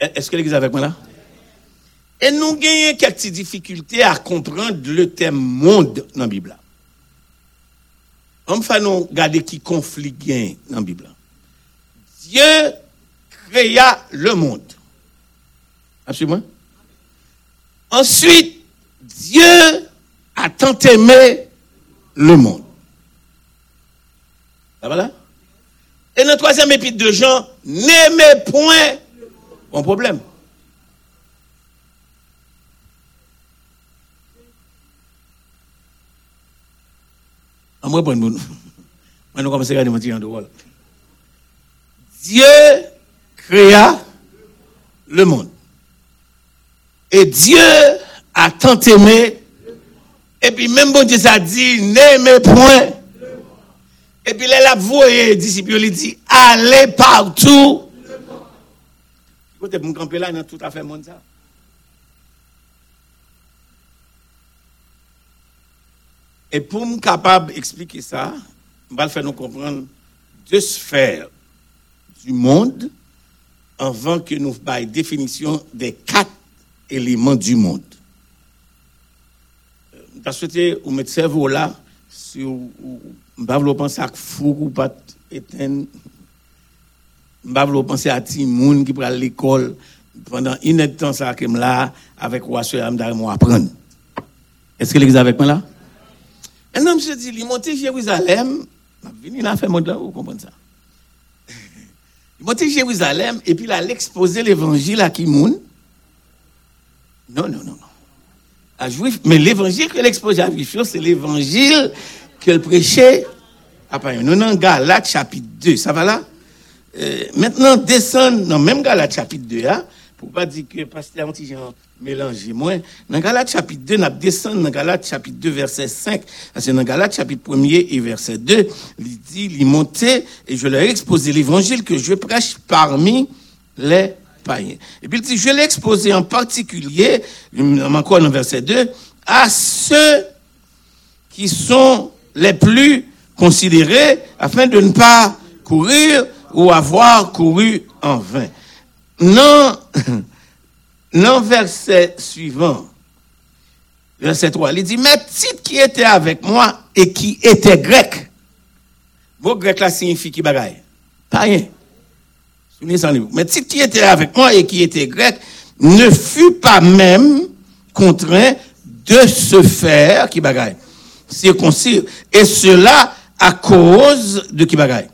Est-ce que l'église avec moi là? Et nous gagnons quelques difficultés à comprendre le thème monde dans la Bible. On va nous regarder qui conflit dans la Bible. Dieu créa le monde. Absolument. Ensuite, Dieu a tant aimé le monde. Ça va là? Et le troisième épître de Jean, n'aimez point mon problème. À moi, mon. *laughs* Moi, nous commençons à en. Dieu créa le monde. Et Dieu a tant aimé. Et puis même bon Dieu ça dit, n'aimez point. Et puis là, la les disciples, il dit, allez partout. Écoutez, me camper là, dans tout à fait ça. Et pour me capable d'expliquer ça, je vais faire nous comprendre deux sphères du monde avant que nous une définition des quatre éléments du monde. Euh, Je souhaité vous mettre cerveau là, si vous ne pas penser à fou ou pas éteindre. Je ne penser à Timoun qui prend l'école pendant une heure de temps ça là avec roi soeur moi apprendre. Est-ce que l'église avec moi là? Un homme se dit, il à Jérusalem, il venu là faire mon là, vous comprenez ça? *laughs* Il à Jérusalem et puis il a exposé l'évangile à Kimoun. Non, non, non, non. mais l'évangile que l'exposé à juif, c'est l'évangile qu'elle prêchait à païen. Nous dans Galates chapitre 2, ça va là? Euh, maintenant, descend dans même Galates chapitre 2, hein, pour pas dire que pasteur Antijan mélanger moins. Dans Galates chapitre 2, nous descend dans Galates chapitre 2, verset 5. Parce que dans Galates chapitre 1 et verset 2, il dit, il montait et je leur ai exposé l'évangile que je prêche parmi les païens. Et puis il dit, je l'ai exposé en particulier, encore dans verset 2, à ceux qui sont les plus considérés afin de ne pas courir ou avoir couru en vain. Non, *laughs* non verset suivant, verset 3, il dit, mes petites qui étaient avec moi et qui étaient grecs. Vos grecs là signifie qui bagaille? Païen. Mes petites qui étaient avec moi et qui étaient grecs ne fut pas même contraint de se faire qui bagaille. Circoncire. Et cela à cause de qui bagaille?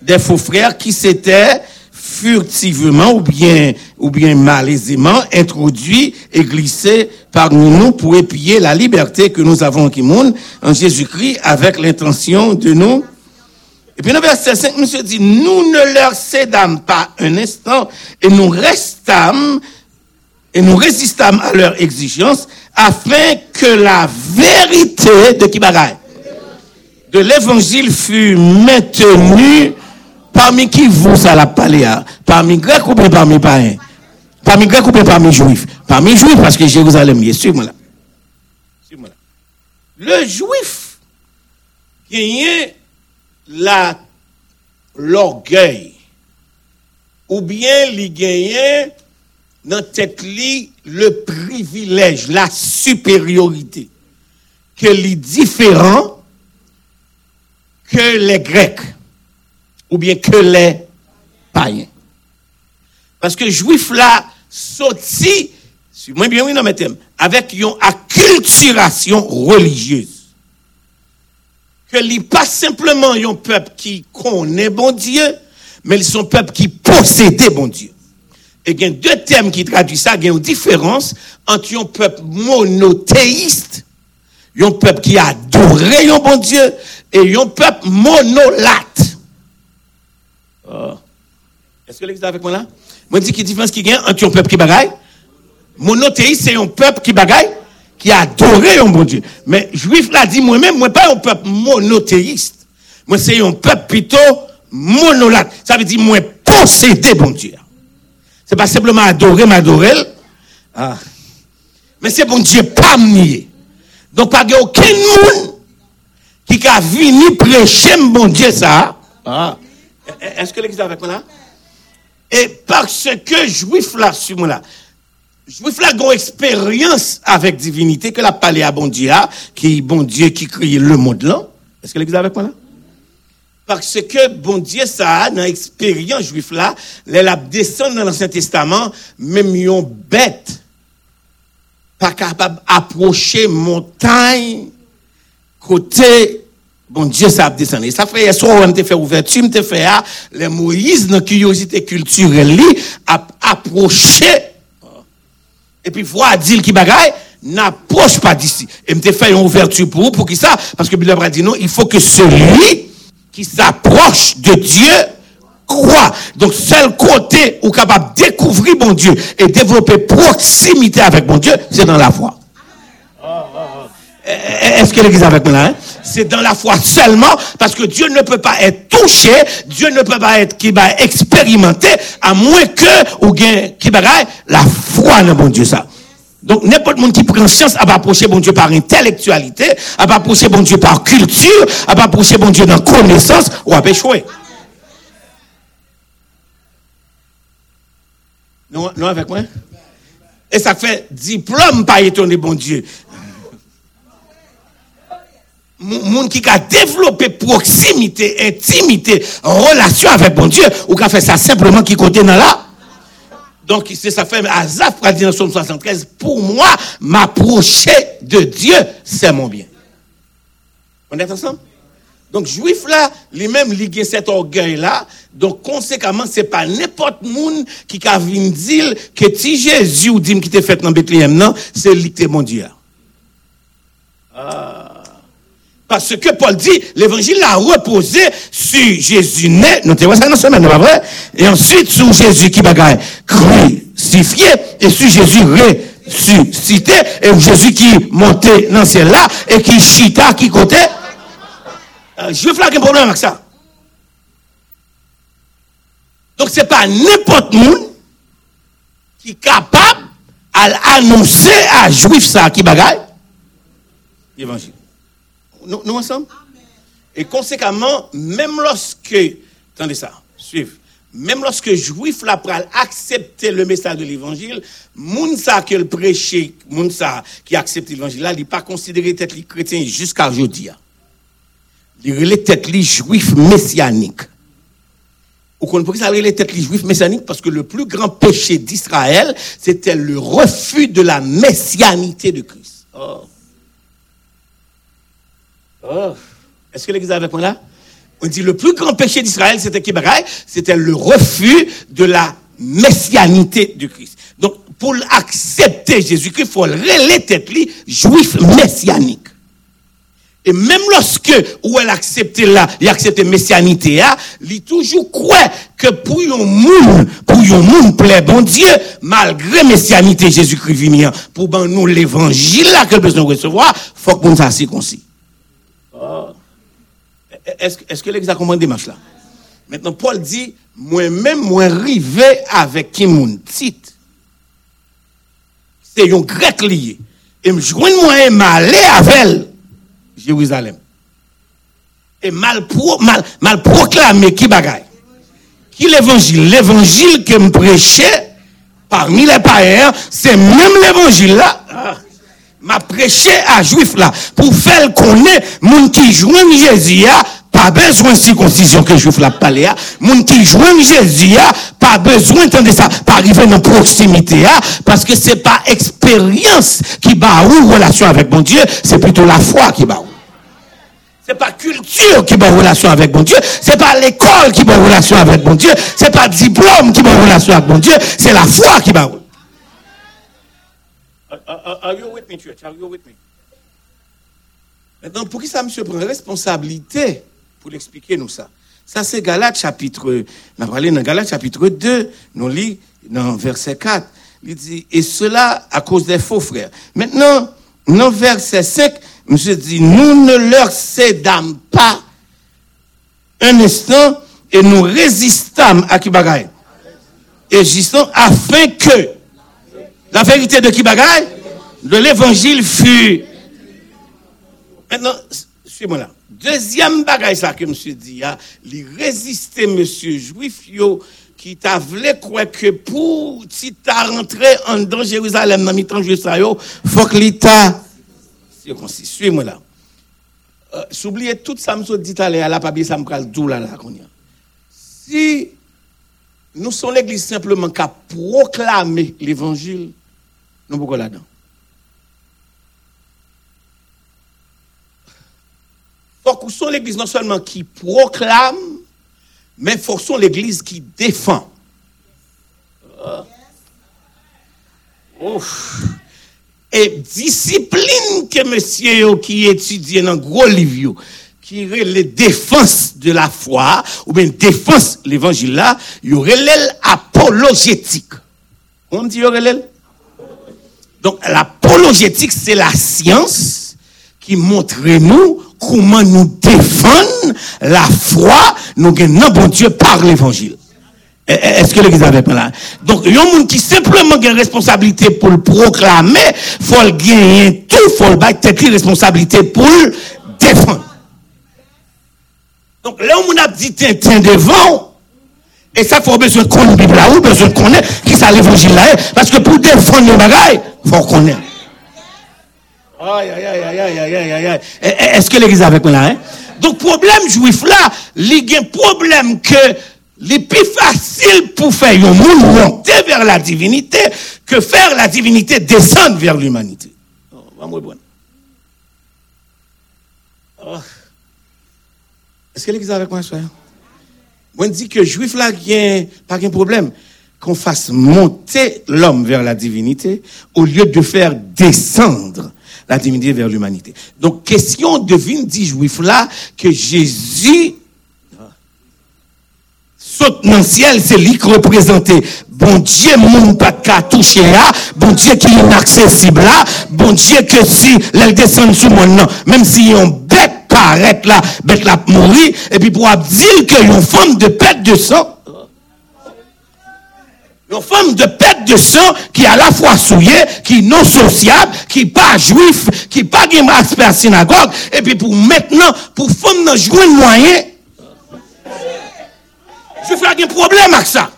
Des faux frères qui s'étaient furtivement ou bien, ou bien malaisément introduits et glissés parmi nous pour épier la liberté que nous avons en Kimoun, en Jésus-Christ, avec l'intention de nous. Et puis, dans verset 5, monsieur dit, nous ne leur cédâmes pas un instant et nous restâmes et nous résistâmes à leur exigence afin que la vérité de Kibagaï, de l'évangile fût maintenue parmi qui vous, ça l'a parlé, hein? parmi grecs ou parmi païens? Parmi grecs ou parmi juifs? Parmi juifs, parce que Jérusalem, est sûr, moi là. Le juif, qui est l'orgueil, ou bien il gagne dans tête li le privilège, la supériorité, que les différents que les Grecs ou bien que les païens. Parce que juif là, sorti, si moi bien oui dans mes thèmes, avec une acculturation religieuse. Que n'est pas simplement un peuple qui connaît bon Dieu, mais ils sont peuple qui possède bon Dieu. Et il y a deux thèmes qui traduisent ça, il y a une différence entre un peuple monothéiste, un peuple qui adore un bon Dieu, et un peuple monolate. Oh. Est-ce que est avec moi là? Moi, je dis qu'il y a une différence qui entre un peuple qui bagaille. Monothéiste, c'est un peuple qui bagaille, qui a adoré un bon Dieu. Mais juif l'a dit moi-même, moi, pas un peuple monothéiste. Moi, c'est un peuple plutôt monolate. Ça veut dire, moi, posséder bon Dieu. C'est pas simplement adorer, m'adorer. Ah. Mais c'est bon Dieu pas nier. Donc, pas aucun monde qui a venu prêcher bon Dieu ça. Ah. Est-ce que l'église avec moi là? Et parce que juif là, sur moi là, juif là, une expérience avec divinité que la parlé à bon Dieu, qui bon Dieu qui crée le monde là. Est-ce que l'église est avec moi là? Parce que bon Dieu, ça a, dans l'expérience juif là, les la dans l'Ancien Testament, même yon bête, pas capable d'approcher montagne, côté Bon Dieu, ça a descendu. Ça fait, soit on te fait ouverture, te fait, ah, les Moïse, dans curiosité culturelle, a approché. Et puis, voir dire qui bagaille, n'approche pas d'ici. Et me fait une ouverture pour vous, pour qui ça? Parce que Bible dit non, il faut que celui qui s'approche de Dieu croit. Donc, seul côté où capable de découvrir bon Dieu et développer proximité avec bon Dieu, c'est dans la foi. Est-ce que l'église avec moi là? Hein? C'est dans la foi seulement parce que Dieu ne peut pas être touché, Dieu ne peut pas être qui va expérimenter à moins que ou qui la foi dans bon Dieu ça. Donc n'importe monde qui prend chance à approcher bon Dieu par intellectualité, à approcher bon Dieu par culture, à approcher bon Dieu dans connaissance ou à échouer. Non, non avec moi? Et ça fait diplôme pas étonner bon Dieu monde qui a développé proximité, intimité, relation avec bon Dieu, ou qui a fait ça simplement qui côté dans là. Donc, c'est ça fait Azaf a dit dans Somme 73, pour moi, m'approcher de Dieu, c'est mon bien. On est ensemble? Donc, juif là, lui-même, il cet orgueil-là. Donc, conséquemment, c'est pas n'importe monde qui a vu dire que si Jésus dit qui t'est fait dans Bethléem, non, c'est lui qui mon Dieu. Parce que Paul dit, l'évangile a reposé sur Jésus né, nous te ça dans semaine, pas vrai? Et ensuite sur Jésus qui bagaille crucifié et sur Jésus ressuscité et Jésus qui montait dans ciel là et qui chita qui côté. Euh, je veux faire un problème avec ça. Donc c'est pas n'importe monde qui est capable à annoncer à juif ça qui bagaille l'évangile. Nous, nous ensemble? Et conséquemment, même lorsque, attendez ça, suivez, même lorsque juif la pral accepter le message de l'évangile, Mounsa qui le prêché, Mounsa qui accepte l'évangile là, il n'est pas considéré tête chrétien jusqu'à aujourd'hui. Il est tête juif messianique. Vous comprenez pourquoi ça les têtes juifs messianiques Parce que le plus grand péché d'Israël, c'était le refus de la messianité de Christ. Oh. Oh. Est-ce que l'église avec moi là? On dit le plus grand péché d'Israël, c'était qui C'était le refus de la messianité de Christ. Donc, pour accepter Jésus-Christ, il faut les têtes juif messianique. Et même lorsque, où elle accepte là, il accepte messianité, il toujours croit que pour un monde, pour un monde plaît bon Dieu, malgré messianité Jésus-Christ vient, pour ben nous l'évangile là que besoin recevoir, faut nous ça circoncis. Oh. Est-ce est que l'examen comprend démarche là? Maintenant, Paul dit, moi-même, moi arrivé avec qui mon titre? C'est un grec lié. Et joindre moi m'aller avec. Jérusalem. Et mal, pro, qui bagaille? Qui l'évangile? L'évangile que me prêchais parmi les païens, c'est même l'évangile là. Ah, m'a prêché à juif là pour faire connaître moun qui joignent Jésus pas besoin de circoncision que juif la parlé moun qui joignent Jésus pas besoin de ça pas arriver dans proximité parce que c'est pas expérience qui bat ou relation avec mon Dieu c'est plutôt la foi qui bat c'est pas culture qui a relation avec mon Dieu. C'est pas l'école qui a relation avec mon Dieu. C'est pas diplôme qui a relation avec mon Dieu. C'est la foi qui a. Are you with me, church? Are you with me? Maintenant, pour qui ça, monsieur, prend responsabilité pour l'expliquer nous ça? Ça, c'est Galate chapitre, on a parlé dans Galate chapitre 2, nous lit dans verset 4. Il dit, et cela à cause des faux frères. Maintenant, dans verset 5, Monsieur dit, nous ne leur cédons pas un instant et nous résistons à Kibagaï. Et résistons afin que la vérité de Kibagaï, de l'évangile fut. Maintenant, suivez-moi là. Deuxième bagaille, ça que monsieur dit, il résister, monsieur juif, qui t'a voulu quoi que pour, si t'as rentré en dans Jérusalem, dans mi-temps juif, faut que l'État Suivez-moi là. Euh, S'oubliez tout ça, me dit à la pas ça me là, Si nous sommes l'église simplement qu'à proclamer l'évangile, nous pourquoi là-dedans? Faut que nous l'église non seulement qui proclame, mais faut que l'église qui défend. Ouf et discipline que monsieur qui étudie dans gros livre qui est les défense de la foi ou bien défense l'évangile là il y aurait l'apologétique on dit aurait donc l'apologétique c'est la science qui montre nous comment nous défendre la foi nous gagnons bon Dieu par l'évangile est-ce que l'église avait pas là? Donc, il y a un monde qui simplement a une responsabilité pour le proclamer, faut le gagner tout, faut le battre tête responsabilité pour le défendre. Donc, là, on a dit Tintin devant, et ça, faut besoin de connaître la Bible là, ou besoin de connaître qui ça l'évangile là, parce que pour défendre les bagailles, faut connaître. Aïe, aïe, aïe, aïe, aïe, aïe, aïe, aïe. Est-ce que l'église avec moi là, hein? Donc, problème juif là, il y a un problème que, les plus facile pour faire un monde monter vers la divinité que faire la divinité descendre vers l'humanité. Oh, oh. Est-ce que l'église avec moi, frère? Moi, je dis que juif là, il n'y a pas de problème. Qu'on fasse monter l'homme vers la divinité au lieu de faire descendre la divinité vers l'humanité. Donc, question devine dit juif là que Jésus saute dans le ciel, c'est lui qui représente bon Dieu, moun pas qu'à toucher là, bon Dieu qui est inaccessible là, bon Dieu que si elle descend sous mon nom, même si on bête paraît là, bête là mourir, et puis pour dire que une femme de pète de sang, une femme de pète de sang qui est à la fois souillée, qui est non sociable, qui n'est pas juif, qui n'est pas respect à la synagogue, et puis pour maintenant, pour femme jouer un moyen, je fais un problème avec ça.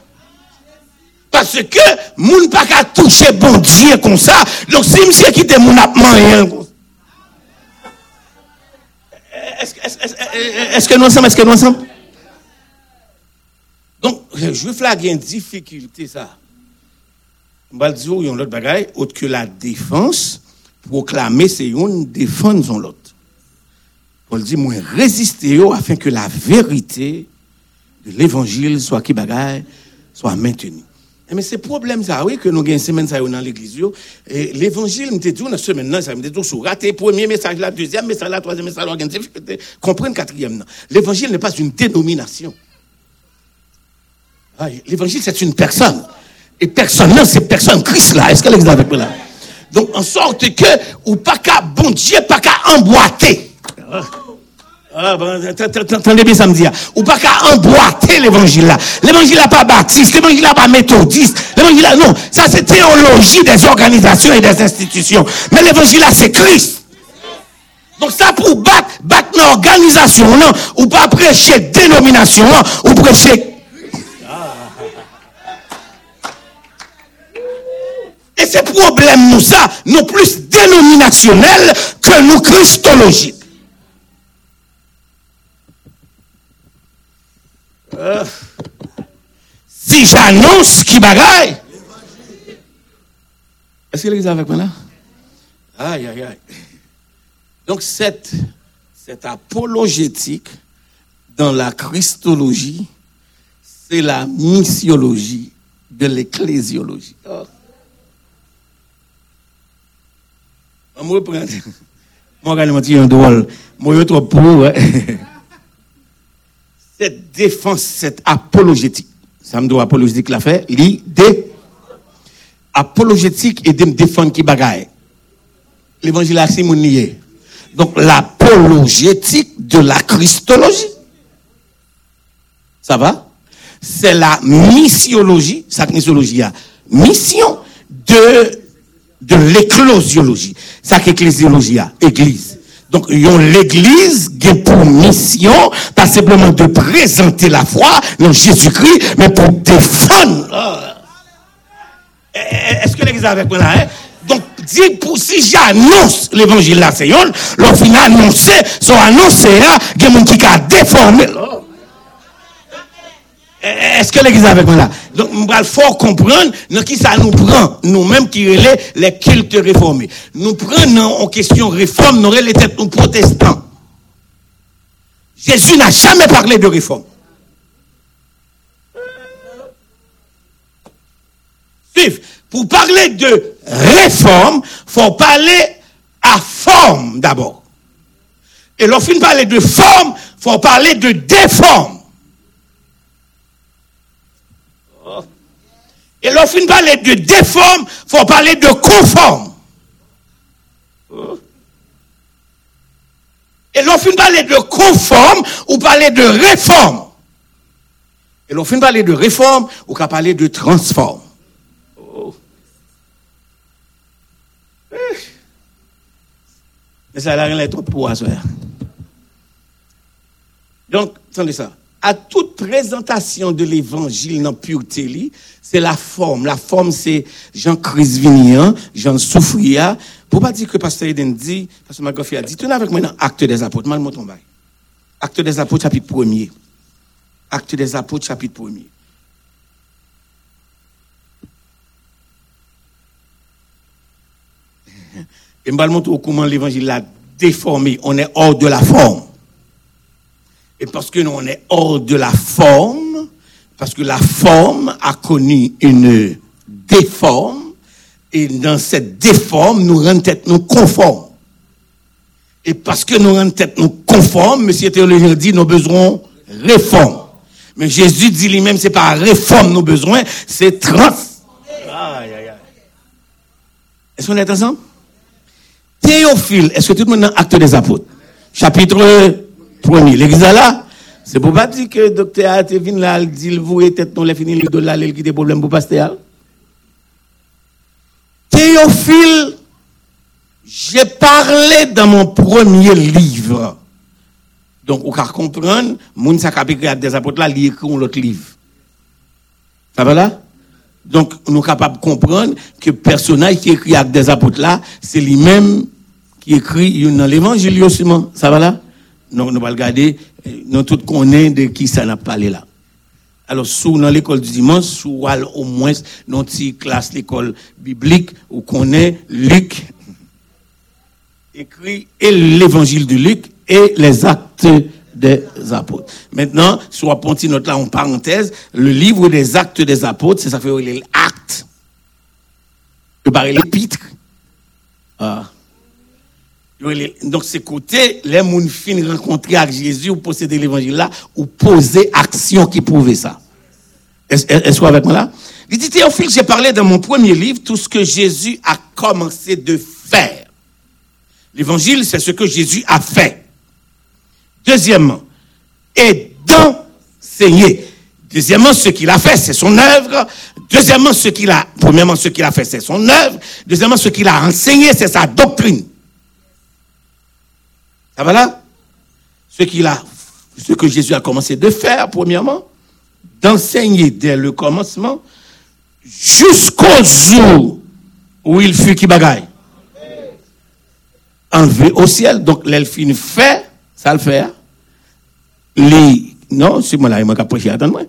Parce que, moun pas qu'à toucher bon Dieu comme ça. Donc, si monsieur qui te moun a moyen, est-ce que nous sommes, est-ce que nous sommes? Je veux flaguer une difficulté, ça. Je vais dire, il y a autre bagaille, autre que la défense, proclamer, c'est une défense en l'autre. Pour le dire, moi, résister afin que la vérité de l'évangile soit qui bagaille, soit maintenue. Mais c'est problème ça, oui, que nous avons une semaine ça dans l'église. Et l'évangile, nous dit, dans semaine, ça me dit tout sur raté, premier message là, deuxième message là, troisième message là, difficulté. Comprenez quatrième. L'évangile n'est pas une dénomination. Ah, l'évangile, c'est une personne. Et personne, non, c'est personne, Christ là. Est-ce qu'elle est avec moi là? Donc, en sorte que, ou pas qu'à bon Dieu, pas qu'à emboîter. Ah, bon, attendez bien samedi. Ou pas qu'à emboîter l'évangile là. L'évangile là pas baptiste, l'évangile là pas méthodiste. L'évangile là, non. Ça c'est théologie des organisations et des institutions. Mais l'évangile là c'est Christ. Donc ça pour battre, battre l'organisation, non. Ou pas prêcher dénomination. Ou prêcher Et ces problèmes, nous, ça, nous plus dénominationnels que nous christologiques. Euh, si j'annonce qui bagaille, est-ce que l'église avec moi là? Aïe, aïe, aïe. Donc, cette, cette apologétique dans la christologie, c'est la missiologie de l'ecclésiologie. Oh. Moi, je prends. Moi, je suis un drôle. Moi, je trop pour. Cette défense, cette apologétique, ça me doit apologétique la fait, l'idée. Apologétique et de me défendre qui bagaille. L'évangile a mon lié. Donc, l'apologétique de la christologie. Ça va? C'est la missiologie, sa missiologie mission de de l'éclosiologie. Ça qu'ecclésiologie a, église. Donc, l'église qui a pour mission, pas simplement de présenter la foi dans Jésus-Christ, mais pour défendre. Ah. Est-ce que l'église avec moi là, hein? Donc, dit pour si j'annonce l'évangile là, c'est yon, l'on finit annoncer, son annoncé là, il y a qui a déformé. Est-ce que l'église avec moi là? Donc, il faut comprendre qui ça nous prend, nous-mêmes qui relais les cultes réformés. Nous prenons en question réforme, nous les têtes nous protestants. Jésus n'a jamais parlé de réforme. Suivre. Pour parler de réforme, faut parler à forme d'abord. Et lorsqu'on parle de forme, faut parler de déforme. Et lorsqu'on parle de déforme, il faut parler de conforme. Et lorsqu'on parle de conforme, ou parler de réforme. Et lorsqu'on parle de réforme, ou qu'à parler de transforme. Mais ça n'a rien trop pour Donc, attendez ça à toute présentation de l'évangile dans pureté, c'est la forme. La forme, c'est Jean-Christ Vignan, Jean Soufria. Pour pas dire que Pasteur Eden dit, Pasteur Magofi a dit, tenez avec moi dans Acte des Apôtres, mal Acte des Apôtres, chapitre 1er. Acte des Apôtres, chapitre 1er. Et je vais montrer comment l'évangile l'a déformé. On est hors de la forme. Et parce que nous, on est hors de la forme, parce que la forme a connu une déforme, et dans cette déforme, nous rendons tête nous conforme. Et parce que nous rendons tête nous conformes, monsieur théologien dit, nous besoin réforme. Mais Jésus dit lui-même, c'est pas réforme nos besoins, c'est trans. Aïe, aïe, aïe. Est-ce qu'on est ensemble? Théophile, est-ce que tout le monde a acte des apôtres? Chapitre 1 L'église là, c'est pour pas dire que docteur a été là, il dit, vous et tête, non, les fini, le dollar, il qui des problèmes pour pasteur. Théophile, j'ai parlé dans mon premier livre. Donc, on peut comprendre, moun sa kapé des apôtres là, il écrit l'autre livre. Ça va là? Donc, nous sommes capables de comprendre que le personnage qui écrit avec des apôtres là, c'est lui-même qui écrit dans l'évangile aussi. Ça va là? Nous allons regarder, nous tous connaissons de qui ça n'a parlé là. Alors, sous dans l'école du dimanche, sous au moins dans une classe l'école biblique, où connaît Luc, écrit et l'évangile de Luc et les actes des apôtres. Maintenant, soit ponti note là en parenthèse, le livre des actes des apôtres, c'est ça fait l'acte. Je parle l'épître. Ah. Donc, c'est côté, les gens fin rencontrer avec Jésus ou posséder l'évangile là, ou poser action qui prouve ça. Est-ce que avec moi là? Il dit, Théophile, j'ai parlé dans mon premier livre tout ce que Jésus a commencé de faire. L'évangile, c'est ce que Jésus a fait. Deuxièmement, et d'enseigner. Deuxièmement, ce qu'il a fait, c'est son œuvre. Deuxièmement, ce qu'il a, premièrement, ce qu'il a fait, c'est son œuvre. Deuxièmement, ce qu'il a enseigné, c'est sa doctrine. Ça va là? Ce qu'il a, ce que Jésus a commencé de faire, premièrement, d'enseigner dès le commencement, jusqu'au jour où il fut qui bagaille? Enlevé au ciel. Donc, l'elfine fait, ça le fait. Les, non, c'est moi là, il m'a prêché, attends-moi.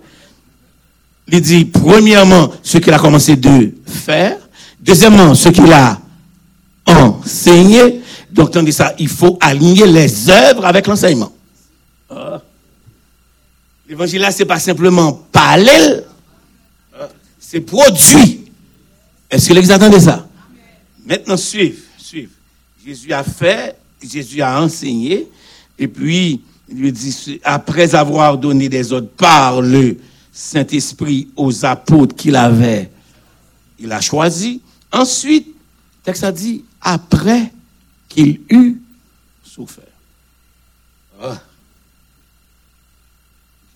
Il dit, premièrement, ce qu'il a commencé de faire. Deuxièmement, ce qu'il a enseigné. Donc, tandis ça, il faut aligner les œuvres avec l'enseignement. Ah. L'évangile là, c'est pas simplement parler, c'est produit. Est-ce que les attendez ça? Maintenant, suivez, suivez. Jésus a fait, Jésus a enseigné, et puis, il lui dit, après avoir donné des ordres par le Saint-Esprit aux apôtres qu'il avait, il a choisi. Ensuite, texte a dit, après qu'il eut souffert. Ah.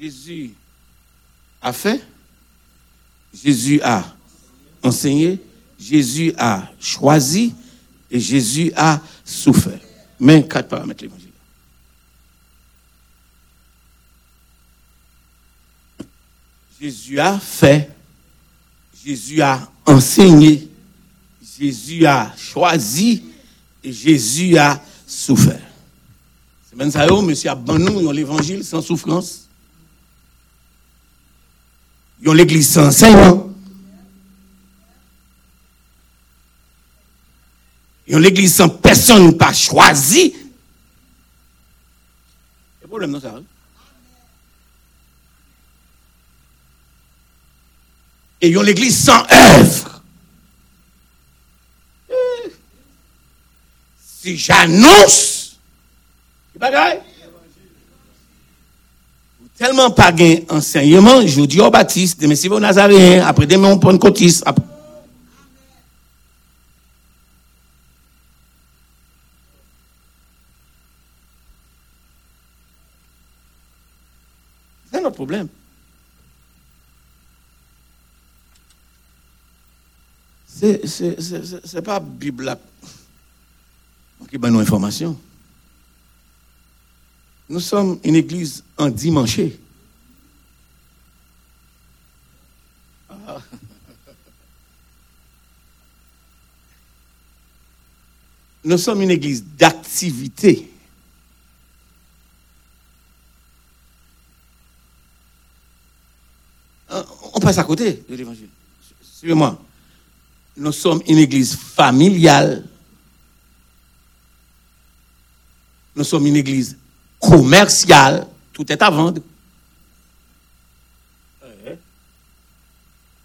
Jésus a fait, Jésus a enseigné, Jésus a choisi et Jésus a souffert. Mais quatre paramètres. Jésus a fait, Jésus a enseigné, Jésus a choisi et Jésus a souffert. C'est même ça, monsieur, abandonne l'évangile sans souffrance. Ils l'église sans enseignement. Ils l'église sans personne pas choisi. C'est problème, non, ça? Hein? Et ils l'église sans œuvre. Si j'annonce, tellement pas gain enseignement, je dis au Baptiste, mais si vous Nazaréen, après demain on prend une cotise. C'est notre problème. C'est pas Bible qui donne nos informations. Nous sommes une église en dimanche. Ah. Nous sommes une église d'activité. Euh, on passe à côté de l'évangile. Suivez-moi. Nous sommes une église familiale. Nous sommes une église commercial, tout est à vendre.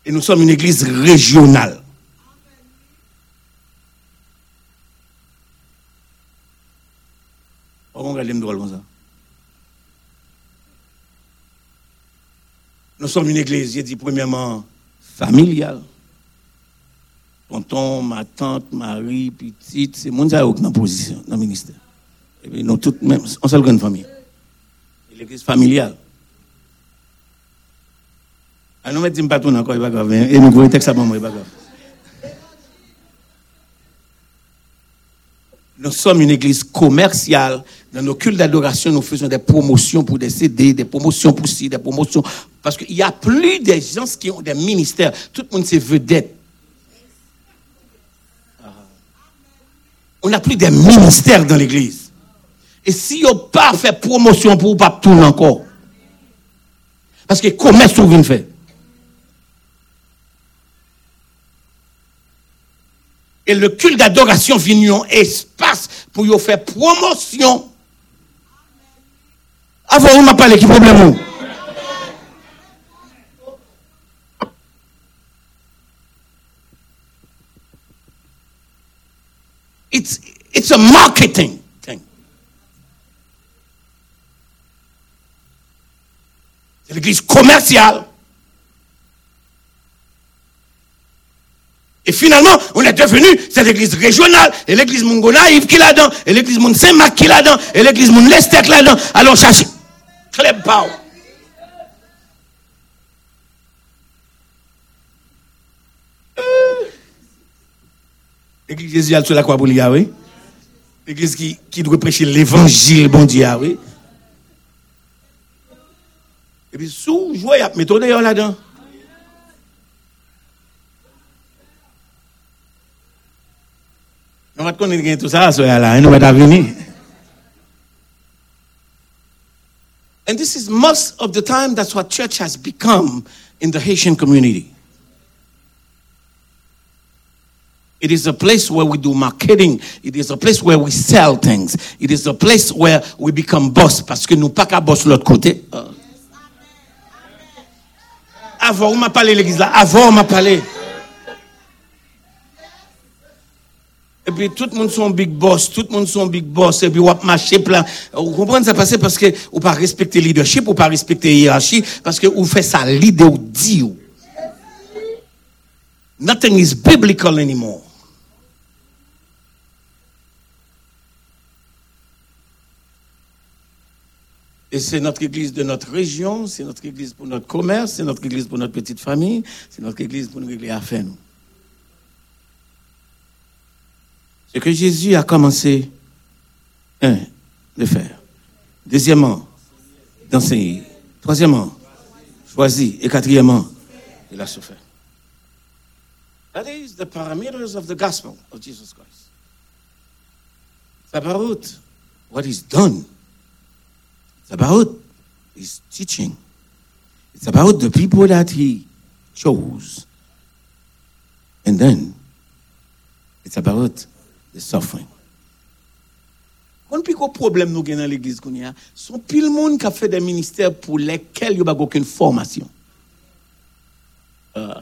Et nous sommes une église régionale. Nous sommes une église, j'ai dit premièrement, familiale. Tonton, ma tante, Marie, petite, c'est mon qui dans position, dans le ministère. Nous toutes même, on seule grande famille. L'église familiale. Ah dis pas tout il nous grave. Nous sommes une église commerciale. Dans nos cultes d'adoration, nous faisons des promotions pour des CD, des promotions pour ci, des promotions. Parce qu'il n'y a plus des gens qui ont des ministères. Tout le monde c'est vedette. Ah. On n'a plus des ministères dans l'église. Et si n'a pas fait promotion pour pas tourner encore. Parce que commerce on vient faire. Et le culte d'adoration vient un espace pour y faire promotion. Avant, on m'a parlé qui problème? It's, it's a marketing C'est l'église commerciale. Et finalement, on est devenu cette église régionale, et l'église Mongonaïve qui là-dedans, et l'église Moun Saint-Marc qui là-dedans, et l'église Moun Lestet là-dedans. Club Power. Euh. L'église Jésus sur la croix pour oui. L'église qui, qui doit prêcher l'évangile, bon Dieu, ah oui. Et puis, sous, jouer, mettons d'ailleurs là-dedans. On va te connaître tout ça, ça là, nous va venir. And this is most of the time that's what church has become in the Haitian community. It is a place where we do marketing. It is a place where we sell things. It is a place where we become boss parce que nous pas qu'à boss l'autre côté. Euh. Avant, on m'a parlé l'église là. Avant, on m'a parlé. Et puis tout le monde sont big boss, tout le monde sont big boss, et puis on marcher plein. Vous comprenez ça passer parce que vous pas respecter leadership, vous pas respecter hiérarchie, parce que vous faites ça leader ou dit. ou. Nothing is biblical anymore. Et c'est notre église de notre région, c'est notre église pour notre commerce, c'est notre église pour notre petite famille, c'est notre église pour nous régler affaires. nous. Ce que Jésus a commencé, un, de faire. Deuxièmement, d'enseigner. Troisièmement, choisi. Et quatrièmement, il a souffert. That is the parameters of the gospel of Jesus Christ. It's about what he's done. It's about his teaching. It's about the people that he chose. And then it's about the suffering. Kon pi ko problem nou gen dans l'église qu'on y a, son pile monde qui a fait des ministères pour lesquels il n'y a pas aucune formation. Euh,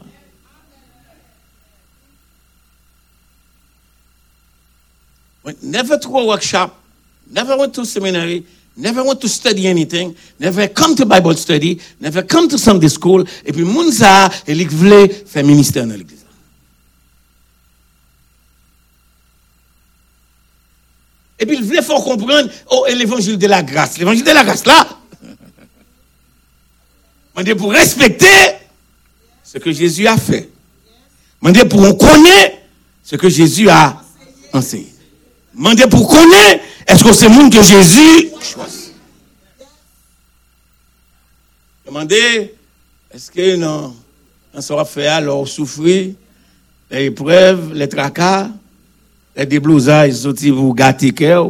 went never to a workshop, never went to seminary, never went to study anything, never come to Bible study, never come to Sunday school, et puis moun sa, et li vle faire ministère dans l'église. Et puis il voulait faire comprendre, oh, l'évangile de la grâce. L'évangile de la grâce, là, dit pour respecter ce que Jésus a fait. Dit pour on connaît ce que Jésus a enseigné. Dit pour connaître, est-ce que c'est le monde que Jésus choisit? Demandez, est-ce que non, on sera fait alors souffrir, les épreuves, les tracas, les déblousages, sortis vous gâter cœur?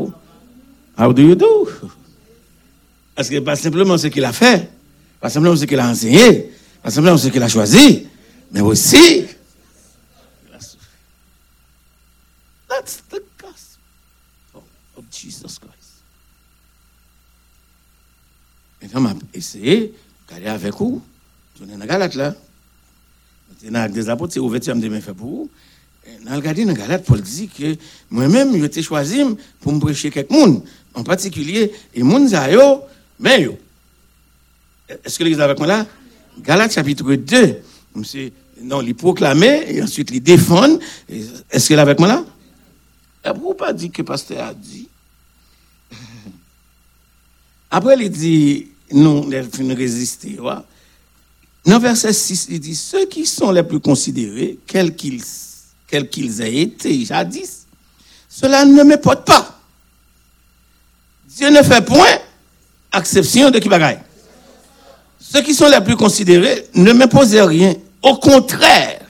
How do you do? Parce que pas simplement ce qu'il a fait, pas simplement ce qu'il a enseigné, pas simplement ce qu'il a choisi, mais aussi. That's the gospel of Jesus Christ. Maintenant, m'a essayé d'aller avec vous, tourner dans la galate là. Dans des apôtres, c'est ouverture, je me fait pour vous. Dans le gardien, dans Galate, Paul dit que moi-même, je été choisi pour me prêcher quelqu'un. en particulier, et Mounza yo, mais yo. Est-ce que l'église avec moi là? Galates chapitre 2. Monsieur, non, il proclamait, et ensuite il défend. Est-ce qu'elle est avec moi là? Et pourquoi pas dit que le pasteur a dit? *laughs* Après, il dit, nous, nous résister. ouais. Dans verset 6, il dit, ceux qui sont les plus considérés, quels qu'ils aient été jadis, cela ne me porte pas. Dieu ne fait point exception de qui bagaille. Ceux qui sont les plus considérés ne m'imposent rien. Au contraire,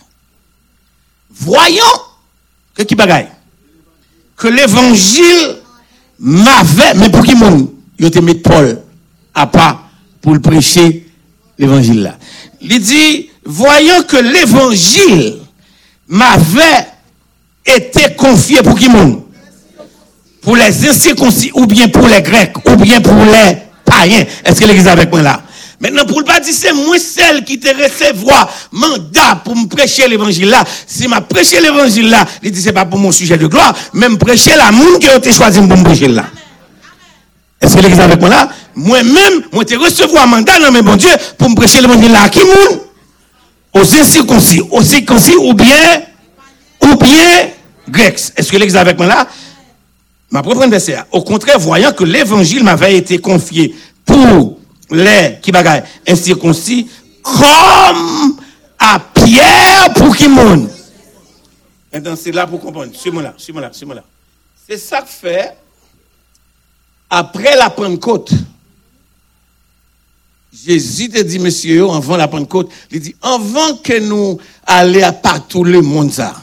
voyons que qui bagaille. Que l'évangile m'avait, mais pour qui monde, il te mis Paul à part pour prêcher l'évangile là. Il dit, voyons que l'évangile m'avait été confié pour qui monde Pour les incirconcis, ou bien pour les Grecs, ou bien pour les païens. Est-ce que l'église avec moi là? Maintenant, pour le pas dire, c'est moi celle qui te recevoir mandat pour me prêcher l'évangile là. Si m'a prêché l'évangile là, il dit, c'est pas pour mon sujet de gloire, mais me prêcher la monde a été choisi pour me prêcher là. Est-ce que l'église avec moi là? Moi-même, moi te recevoir mandat dans mes bon Dieu pour me prêcher l'évangile là. À qui monde? Aux incirconcis, aux circoncis ou bien, ou bien grecs. Est-ce que est avec moi là? Ma propre verset. Au contraire, voyant que l'évangile m'avait été confié pour les qui bagaille incirconcis, comme à Pierre pour qui monde. Maintenant, c'est là pour comprendre. Suis-moi là, suis-moi là, suis-moi là. C'est ça que fait, après la Pentecôte, Jésus te dit, monsieur, avant la Pentecôte, il dit, avant que nous allions à partout le monde, ça,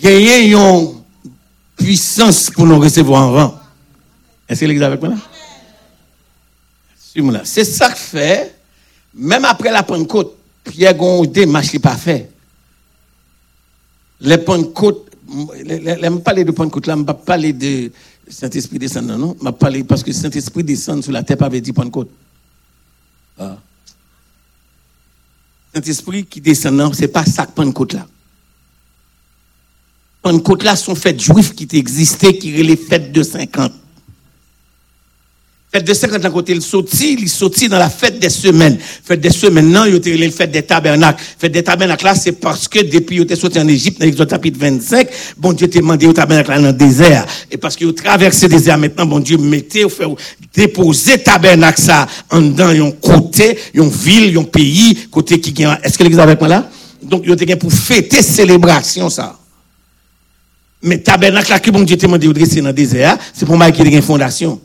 gagner une puissance pour nous recevoir avant. Est-ce que l'église avec moi là? Là. C'est ça que fait, même après la Pentecôte, Pierre Gondé, marche pas fait. Les Pentecôtes, je ne parle de Pentecôte là, je ne parle de Saint-Esprit descendant, non? Je parle parce que Saint-Esprit descend sur la terre, pas dit Pentecôte. Ah. Saint-Esprit qui descend, ce n'est pas ça que Pentecôte là. Pentecôte là sont fêtes juives qui existaient, qui étaient les fêtes de 50. Fête de 50 ans, côté il sorti, il sorti dans la fête des semaines. Fête des semaines, non, il était le fête des tabernacles. Fête des tabernacles là, c'est parce que depuis il était sorti en Égypte, dans l'Exode chapitre 25, bon Dieu t'a demandé au tabernacle dans le désert. Et parce qu'il a traversé le désert maintenant, bon Dieu mettait, ou fait, déposer tabernacle ça en dedans, un côté, une ville, un pays, côté qui gagne. Est-ce que l'église avec moi là? Donc, il était pour fêter célébration ça. Mais tabernacle là que bon Dieu t'a demandé de dresser dans le désert, c'est pour moi qui a une fondation.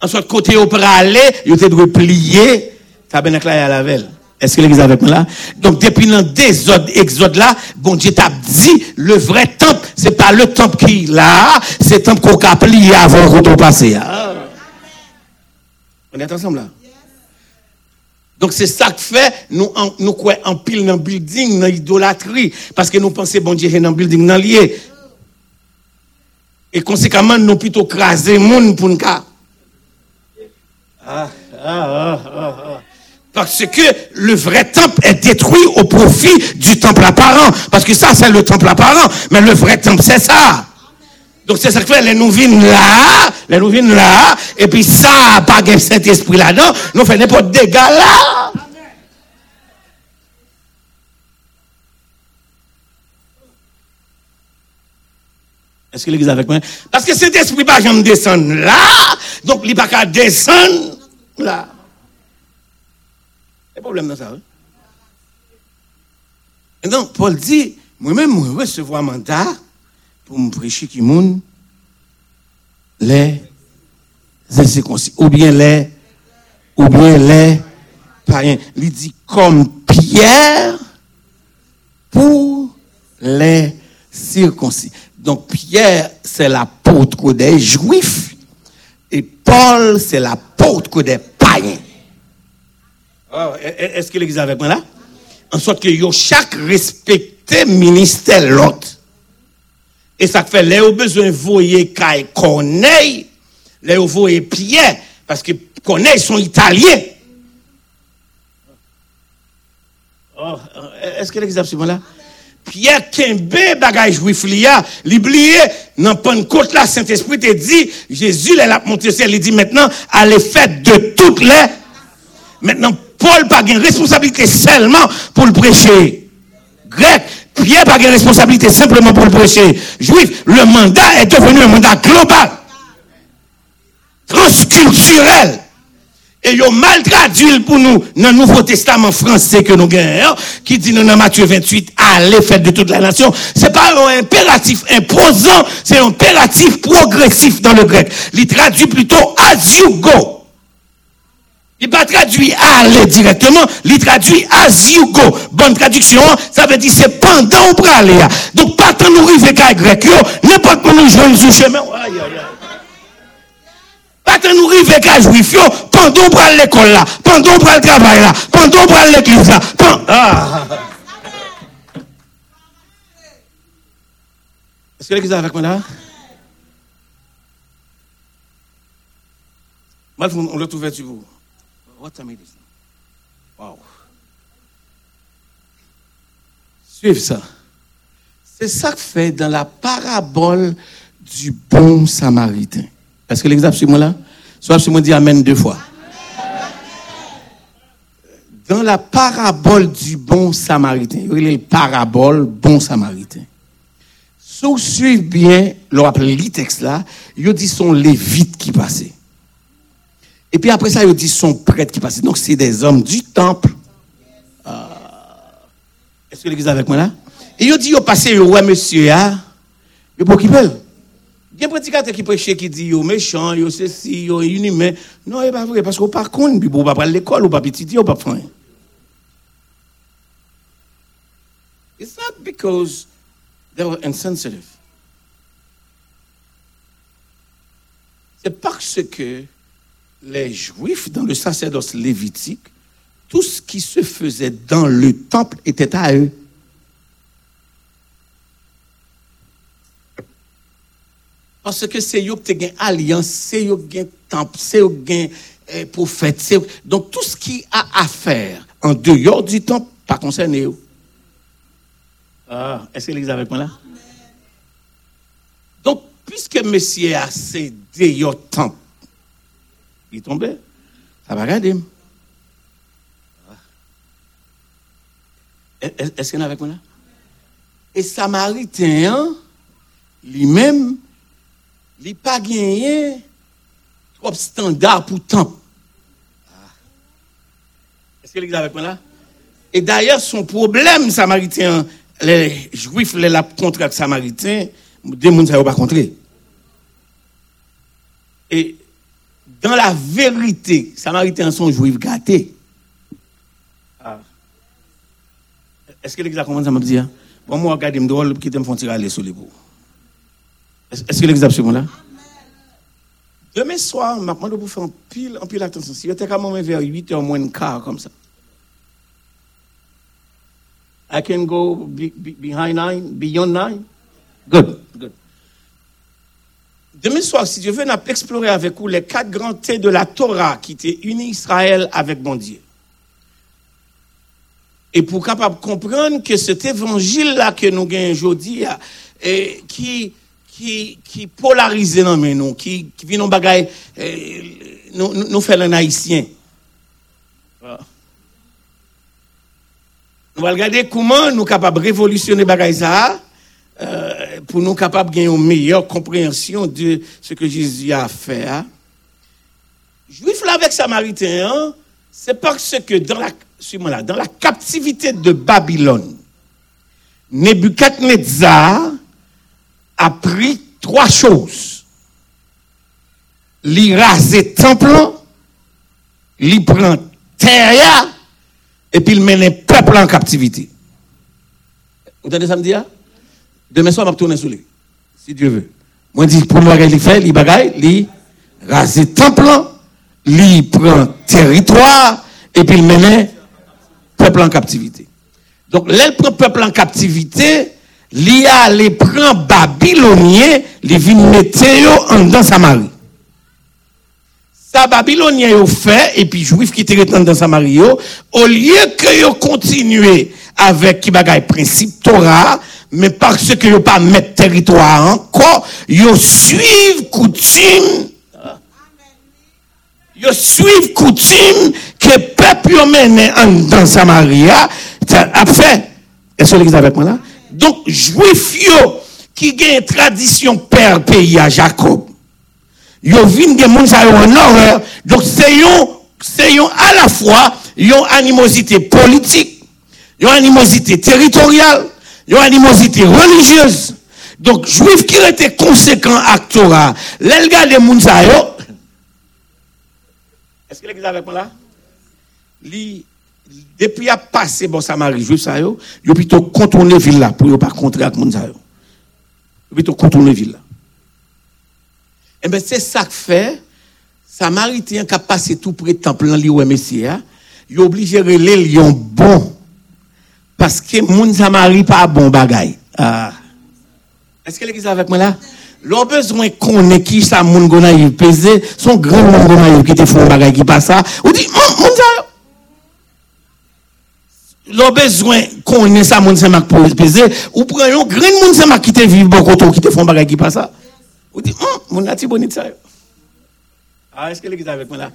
Ensuite, côté au aller, il était de plier tabernacle à. Est-ce que l'église avec moi là? Donc, depuis dans désordre, exode là, bon Dieu t'a dit, le vrai temple, c'est pas le temple qui est là, c'est le temple qu'on a plié avant qu'on passé. Ah. On est ensemble là? Donc c'est ça que fait, nous, en, nous en pile dans le building, dans l'idolâtrie, parce que nous pensons, bon Dieu, dans le building, dans lié. Et conséquemment, nous plutôt craser le monde pour nous. Parce que le vrai temple est détruit au profit du temple apparent. Parce que ça, c'est le temple apparent. Mais le vrai temple, c'est ça. Donc c'est ça que les nous viennent là, les nous viennent là, et puis ça, pas de Saint-Esprit là-dedans, nous faisons n'importe dégâts là. Est-ce que l'église avec moi? Parce que cet esprit pas jamais descendre là, donc il pas qu'à descendre là. C'est problème dans ça. Hein? Et donc, Paul dit, moi-même, je recevoir un mandat pour me prêcher qui moun les incirconcis, ou bien les, ou bien les païens. Il dit comme Pierre pour les circoncis. Donc Pierre, c'est l'apôtre des Juifs. Et Paul, c'est l'apôtre des païens. Oh, Est-ce que l'église avec moi là? En sorte que chaque respecté ministère l'autre. Et ça fait, les au besoin voyer Kai Corneille, les au voyer Pierre, parce que Corneille sont italiens. Oh, Est-ce que l'église est là? Pierre Kembe bagay juif liya, l'oublié dans Pentecôte là Saint-Esprit te dit Jésus il a monté ciel, il dit maintenant allez faire de toutes les Maintenant Paul pas une responsabilité seulement pour le prêcher. Grec, Pierre pas une responsabilité simplement pour le prêcher. Juif, le mandat est devenu un mandat global, transculturel. Et ils ont mal traduit pour nous dans le Nouveau Testament français que nous gagnons, qui dit dans Matthieu 28, allez faire de toute la nation. C'est pas un impératif imposant, c'est un impératif progressif dans le grec. Il traduit plutôt as you go. Il pas traduit aller directement, il traduit as you go. Bonne traduction, ça veut dire c'est pendant pour aller. Donc pas tant nous arriver qu'à grec, n'importe comment nous jouons sur chemin. Aïe, aïe, aïe. Pas nous arriver qu'à juif, pendant pour aller l'école là, pendant pour le travail là, pendant pour aller l'église là. Ah. Est-ce que l'église est avec moi là? Moi, on l'a trouvé sur vous. What time it is now? Wow. Suivez ça. C'est ça que fait dans la parabole du bon samaritain. Est-ce que l'exemple sur moi là? Soit sur moi dit Amen deux fois. Dans la parabole du bon samaritain, il y a le parabole bon samaritain. Si vous suivez bien, l'on appelle le texte là, il dit son lévite qui passait. Et puis après ça, il dit son prêtre qui passait. Donc c'est des hommes du temple. Ah. Est-ce que l'église est avec moi là? Et il dit, il passé, ouais monsieur, hein? il pour qui. Il y a un prédicateur qui prêche qui dit, yo méchant, yo ceci, yo inhumain. Non, il pas vrai, parce qu'on contre, puis on pas à l'école, on pas étudier, on pas faire. It's not because they were insensitive. C'est parce que les Juifs, dans le sacerdoce lévitique, tout ce qui se faisait dans le temple était à eux. Parce que c'est eux qui ont une alliance, c'est eux qui ont un temple, c'est eux qui ont un prophète. Donc tout ce qui a à faire en dehors du temple, pas concerné. eux. Ah, est-ce que l'église est avec moi là? Donc, puisque monsieur a cédé au temple, il est tombé. Ça va regarder. Est- Est-ce qu'il y en a avec moi là? Et Samaritain, lui-même, il n'a pas gagné trop standard pour temple. Ah. Est avec moi là? Et d'ailleurs, son problème, Samaritain, les Juifs, les la contre avec Samaritain, des gens ne pas contrer. Et dans la vérité, Samaritains sont juifs gâtés. Ah. Est-ce que l'église a commencé à me dire? Bon, moi, regardez, je dois quitter me faire tirer sur les bouts. Est-ce que a suivi là? Demain soir, je demande pour faire un pile, un pile attention. Si j'étais quand même vers 8 h moins de quart comme ça. I can go be, be- behind nine, beyond nine. Good, good. Demain soir, si Dieu veut, on a explorer avec vous les quatre grands thés de la Torah qui étaient unis Israël avec bon Dieu. Et pour capable comprendre que cet évangile-là que nous gagnons aujourd'hui, et qui, qui, qui polarise dans nous, qui, qui vient nous bagaille, eh, nous, nous, fait un haïtien. Ah. Nous allons regarder comment nous sommes capables de révolutionner bagaille ça, euh, pour nous capables de gagner une meilleure compréhension de ce que Jésus a fait. hein. Juif là avec Samaritain, hein, c'est parce que dans la, là, dans la captivité de Babylone, Nebuchadnezzar a pris trois choses. Il raser temple, il prend terre, et puis il mène le peuple en captivité. Vous entendez ça me dire? Demain soir, je vais retourner sur lui. Si Dieu veut. Moi, je dis, pour bagage, il fait, il bagaille, il rase temple, il prend territoire, et puis il mène le peuple en captivité. Donc, là, il prend le peuple en captivité, a les prend babylonien, il vient mettre en dans Samarie. Ça, babylonien yo fait, et puis juif qui étaient dans Samarie, au lieu que yo continuer avec qui bagaille principe Torah, mais parce que yo pas mettre territoire encore, yo suivent coutume yo suivent coutume que peuple yo en dans Samaria, ça a fait. Est-ce que l'église avec moi là? Donc, juif yo, qui gagne tradition père pays à Jacob, yo vin gen moun sa yo en horreur, donc c'est à la fois, yon animosité politique, yon animosité territoriale, yon animosité religieuse. Donc, juif qui était conséquent à Torah, l'elga de moun sa yo, est-ce que l'église avec moi là? Li, depuis a passé bon Samarie juif ça yo, yo plutôt contourner ville là pour yo pas contrer avec moun sa yo. Yo plutôt contourner ville là. Eh bien, c'est ça que fait, Samaritain qui a passé tout près de temple, li ouais messia, il est obligé de relayer lion bon. Parce que moun Samarie pas bon bagay. Ah. Est-ce que l'église est avec moi là? L'on besoin qu'on ait qui ça moun gona pesé, son grand moun qui te font bagay qui passe ça, ou dit, moun moun ça, L'on besoin qu'on ait ça moun sa mak pour peser, ou prend un grand moun sa mak qui te vive bon koto, qui te font bagay qui passe ça. Ou dit, hum, mon nati bonit ça. Ah, est-ce que l'église avec moi là?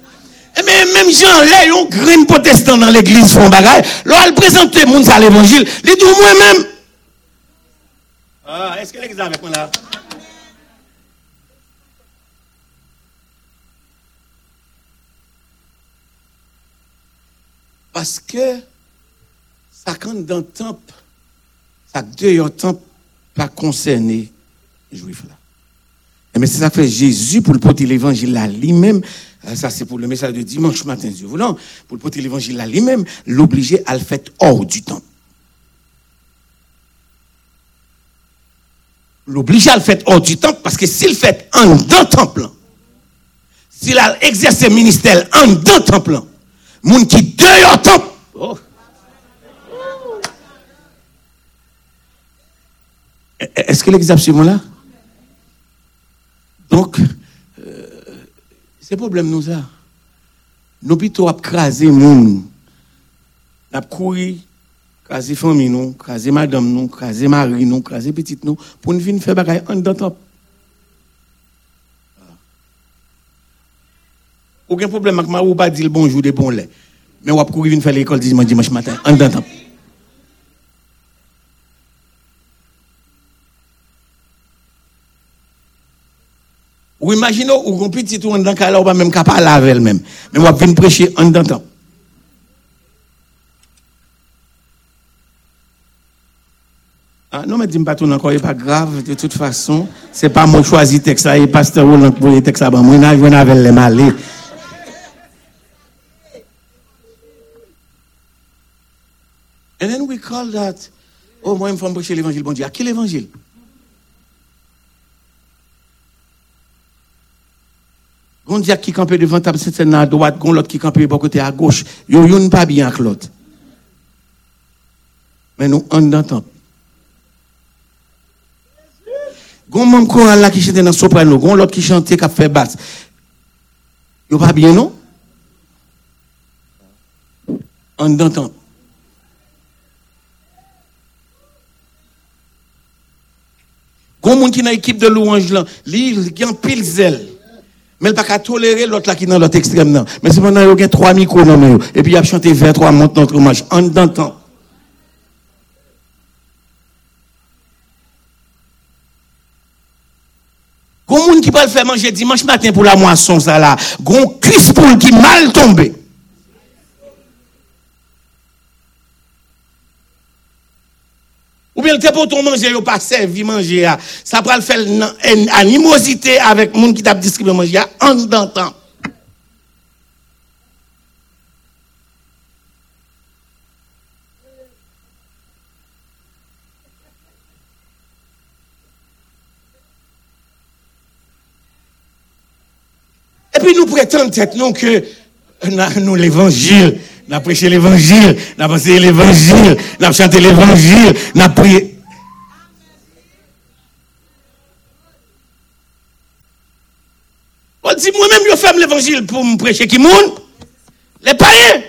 Eh mais même Jean, là, yon grain protestant dans l'église font bagay, là, elle présente moun sa l'évangile, il dit moi-même. Ah, est-ce que l'église avec moi là? Parce que, ça quand dans le temple, ça dehors temple, pas concerné, juif là. Et mais c'est ça fait Jésus pour le porter l'évangile là lui-même. euh, Ça, c'est pour le message de dimanche matin, Dieu voulant. Pour le porter l'évangile là lui-même, l'obliger à le faire hors du temple. L'obliger à le faire hors du temple parce que s'il fait en dans le temple, s'il a exercé ministère en dans le temple, moun qui dehors temple, oh. Est-ce que est là? Donc, euh, c'est problème nous ça. Nous plutôt craser moun. N'a courir, craser famille nous, craser madame nous, craser mari nous, craser petite nous pour nous venir faire bagaille en dedans. Aucun problème avec moi ou pas dire bonjour des bons lait. Mais on va courir venir faire l'école dimanche dimanche matin en dedans Ou imaginez, ou un petit ou dans cas là, ou pas même capable laver elle-même. Mais on va venir prêcher en dedans temple. Ah, non, mais dis-moi pas tout encore, n'est pas grave, de toute façon. C'est pas choisis le texte et pasteur Roland pour le texte là, moi, je n'ai avec les malais. And then we call that, oh, moi, me faut prêcher l'évangile, bon Dieu. À qui l'évangile? Gon diak qui campe devant table c'est à droite, gon l'autre qui campe de côté à gauche. Yo yon pas bien avec l'autre. Mais nous en dans temple. Gon même choral là qui chante dans soprano, gon l'autre qui chante qui fait basse. Yo pas bien non? En dans temple. Gon moun qui dans équipe de louange là, li qui en pile zèle. Mais il pas qu'à tolérer l'autre là qui est dans l'autre extrême. Mais c'est pendant il y a trois micros dans main, et puis il a chanté vers trois montes notre match en dedans temps. Gon qui peut le faire manger dimanche matin pour la moisson ça là, gon cuisse poule qui mal tombé. Bien le pour ton manger, yo pas servi manger. Ça va le faire en animosité avec moun qui t'a distribué manger en dedans temps. Et puis nous prétendons nous que euh, nous l'évangile, nous prêché l'évangile, nous pensé l'évangile, nous chanté l'évangile, nous prié. On dit moi-même je fais l'évangile pour me prêcher qui monde Les païens.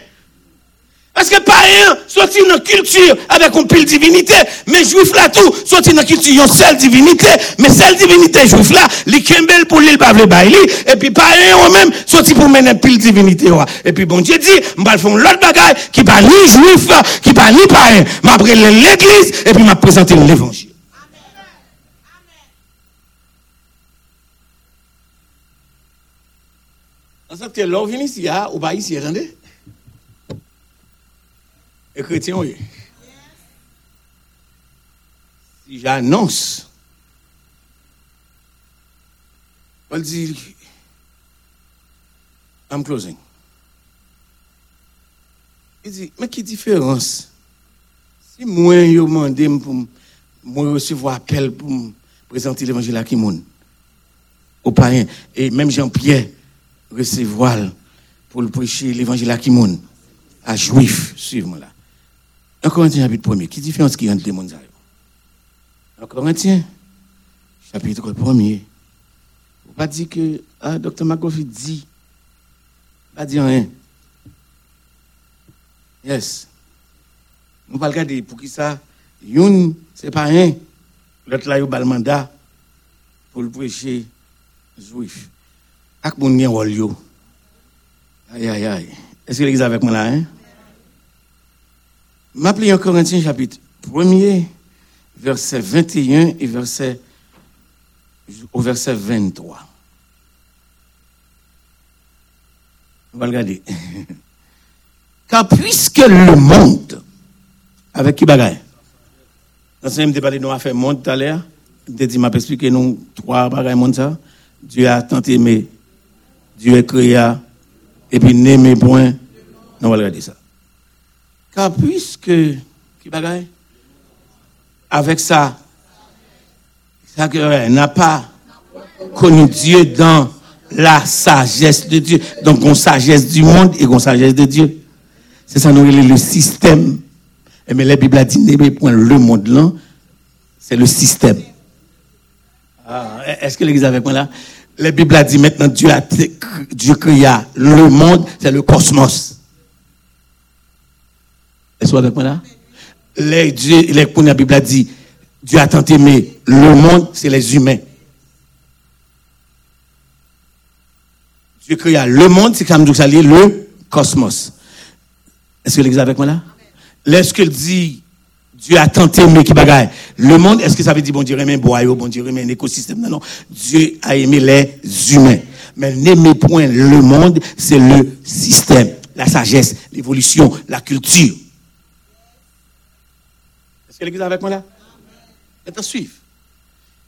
Parce que païen sorti dans culture avec une pile divinité, mais juif là tout sorti dans culture une seule divinité, mais seule divinité juif là, li kembel pour l'île pas le baili et puis païen ou même sorti pour mener pile divinité. Et puis bon Dieu dit, m'va faire l'autre bagaille qui pas ni juif, qui pas ni païen, m'a l'église et puis m'a présenter l'évangile. En ici, ah, ou pas ici. Et chrétien, oui. Si j'annonce, on dit, I'm closing. Il dit, mais quelle différence? Si moi, je demande pour moi recevoir appel pour me présenter l'évangile à qui monde, aux païens, et même Jean-Pierre recevoir pour le prêcher l'évangile à qui à juif, suivez-moi là. Un Corinthien chapitre 1 qui différence qui entre les mondes Un Corinthien chapitre 1 Vous pas dire que ah, Dr. McGoffey dit, pas dire rien. Yes. On va regarder pour qui ça, une, c'est pas rien. L'autre là, il a le mandat pour le prêcher juif. Ak moun gen. Aïe aïe aïe. Est-ce que l'église avec moi là hein? M'appelez en Corinthiens chapitre 1er verset 21 et verset au verset 23. On va regarder. *laughs* Car puisque le monde, avec qui bagaille? Dans ce même parlé de fait monde tout à l'heure, dit m'a expliqué nous trois bagailles monde ça. Dieu a tant aimé, Dieu a créé, et puis n'aimé point. On va regarder ça. Car puisque, qui Avec ça, ça n'a pas connu Dieu dans la sagesse de Dieu. Donc, une sagesse du monde et une sagesse de Dieu. C'est ça, nous, le système. Mais la Bible a dit, n'aimez point le monde là, c'est le système. Ah, Est-ce que l'église avec moi là? La Bible a dit maintenant, Dieu a Dieu créa le monde, c'est le cosmos. Est-ce avec moi là les, Dieu, les, la Bible a dit, Dieu a tant aimé le monde, c'est les humains. Dieu créa le monde, c'est comme ça le cosmos. Est-ce que l'église avec moi là? Est-ce dit Dieu a tant aimé qui bagaille le monde, est-ce que ça veut dire bon Dieu aimé boyau, bon Dieu aimé un écosystème? Non, non. Dieu a aimé les humains. Mais n'aimez point le monde, c'est le système, la sagesse, l'évolution, la culture. Est-ce que l'église avec moi là? Et suivre.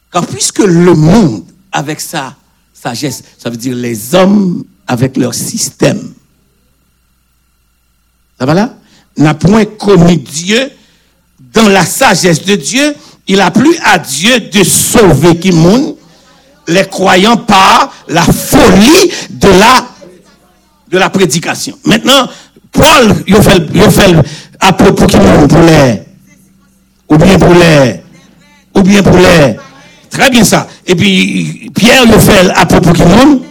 Car puisque le monde, avec sa sagesse, ça veut dire les hommes avec leur système. Ça va là? N'a point connu Dieu dans la sagesse de Dieu. Il a plu à Dieu de sauver qui monde les croyants par la folie de la de la prédication. Maintenant, Paul, il fait, il fait à propos qui pour les ou bien pour les ou bien pour les très bien ça. Et puis Pierre il fait à propos qui monde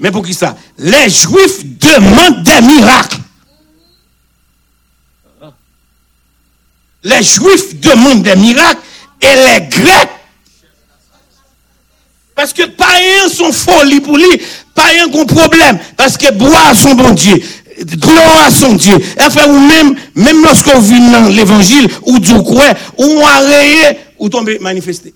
mais pour qui ça? Les juifs demandent des miracles. Les juifs demandent des miracles et les grecs parce que païens sont folie pour lui, païens ont problème parce que boire son bon Dieu, gloire à son Dieu. Enfin, ou même, même lorsqu'on vit dans l'évangile, ou du quoi, ou arrêté, ou tomber manifester.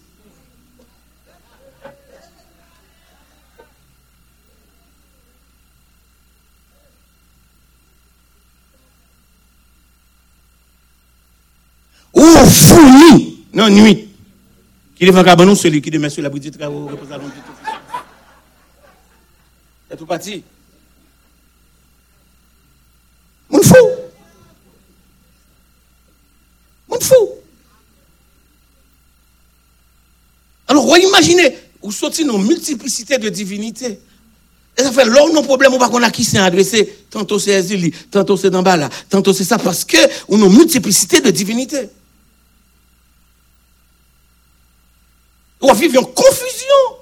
Ou fourni non nuit. Qui est cabanon, celui qui demeure sur la boutique de travaux, représentant du tout. C'est tout parti. Mon fou. Mon fou. Alors, vous imaginez, vous sortez une multiplicité de divinités. Et ça fait là, nos problèmes, on va qu'on a qui s'est adressé. Tantôt c'est Ezili, tantôt c'est Dambala, tantôt c'est ça, parce que on a une multiplicité de divinités. On vit en confusion.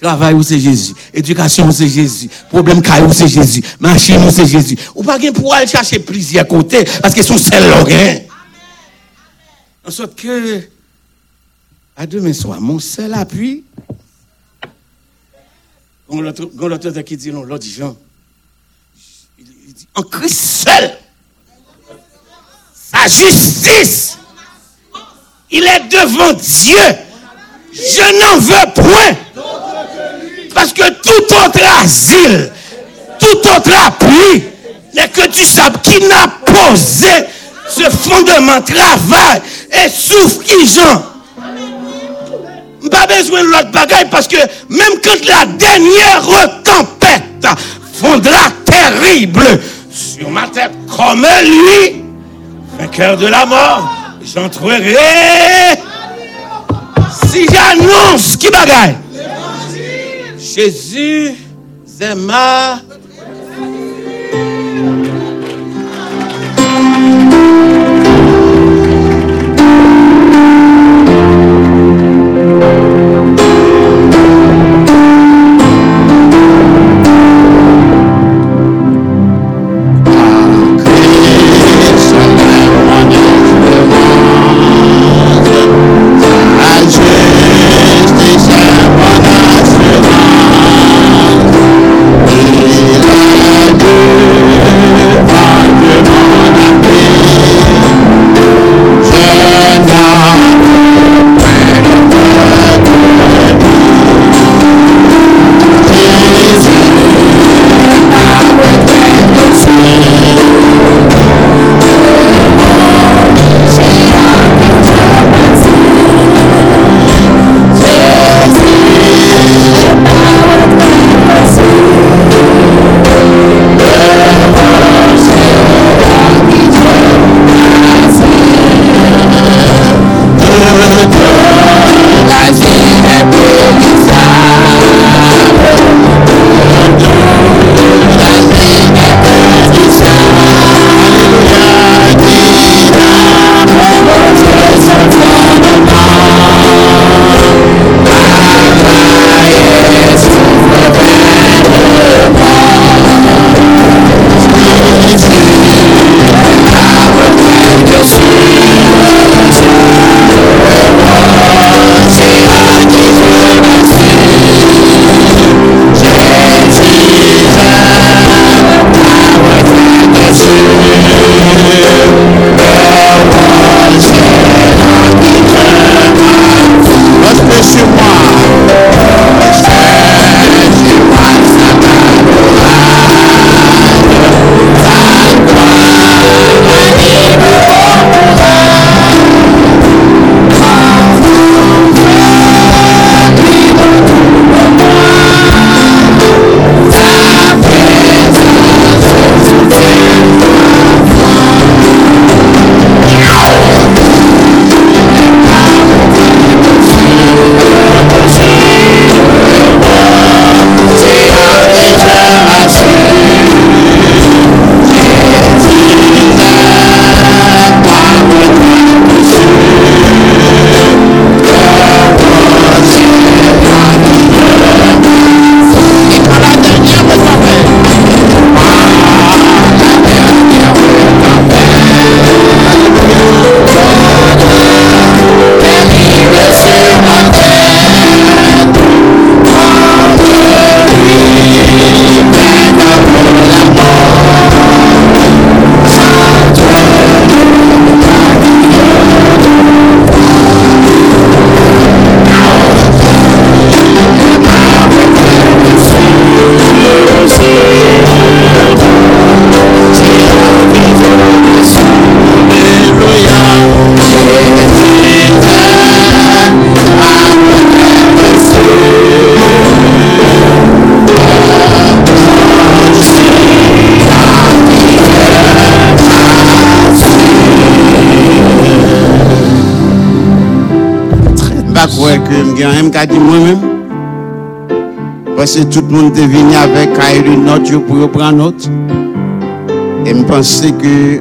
Travail c'est Jésus. Éducation c'est Jésus. Problème caille ou c'est Jésus. Machine c'est Jésus. Ou pas pour aller chercher plusieurs côtés parce que son seul l'orgain. En sorte que, à demain soir, mon seul appui, on l'autre qui dit non, l'autre dit Jean. Il dit, en Christ seul, sa justice, il est devant Dieu. Je n'en veux point. Parce que tout autre asile, tout autre appui, n'est que du sable qui n'a posé ce fondement, travail et souffre qui. Pas besoin de l'autre bagaille parce que même quand la dernière tempête fondra terrible sur ma tête comme lui, vainqueur de la mort, j'entrerai. Si j'annonce qui bagaille, Jésus est ke m gen m ka di mwen tout monde est venu avec une note yo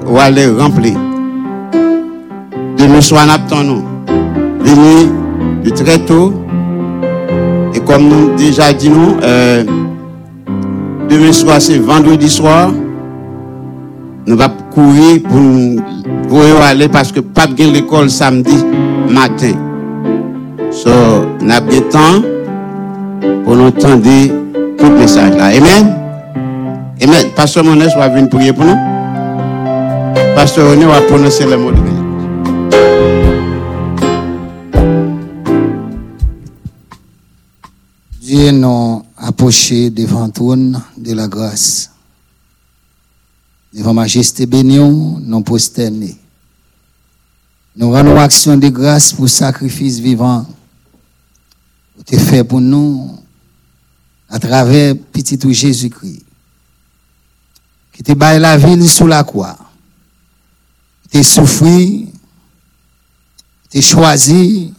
on va aller remplir. Demain soir, nous nous. Venez de tôt. Et comme nous déjà dit nous, euh, demain soir, c'est vendredi soir. Nous allons courir pour, pour aller parce que pas de l'école samedi matin. So, nous avons bien temps pour nous entendre tout le message là. Amen. Amen. Pasteur Monet va venir prier pour nous. Pasteur René va prononcer le mot de bénédiction. Dieu nous approché devant trône de la grâce. Devant majesté bénie, nous prosternés. Nous rendons action de grâce pour sacrifice vivant. Pour fait pour nous à travers petit Jésus-Christ. Qui te baille la ville sous la croix. Te souffri. Qui te choisi.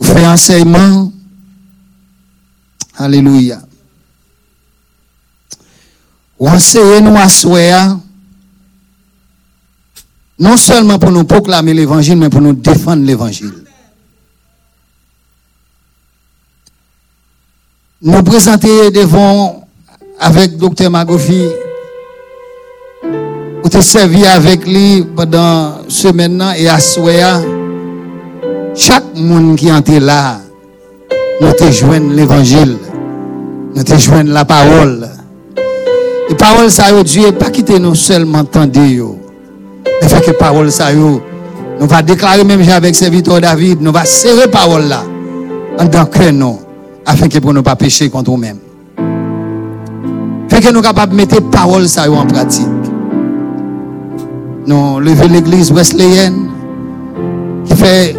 Faire enseignement. Alléluia. Ou enseigner nous à souhait, non seulement pour nous proclamer l'évangile, mais pour nous défendre l'évangile. Nous présenter devant avec Dr. Magofi, ou te servi avec lui pendant semaine et à souhait, chaque monde qui était là, nous te joignons l'évangile, nous te joignons la parole. Et parole ça Dieu pas quitter nous seulement entendre mais fait que parole ça nous va déclarer même avec serviteur David, nous va serrer parole là. En tant que nous afin que pour ne pas pécher contre nous-mêmes. Fait que nous capables de mettre parole ça en pratique. Nous lever l'église wesleyenne qui fait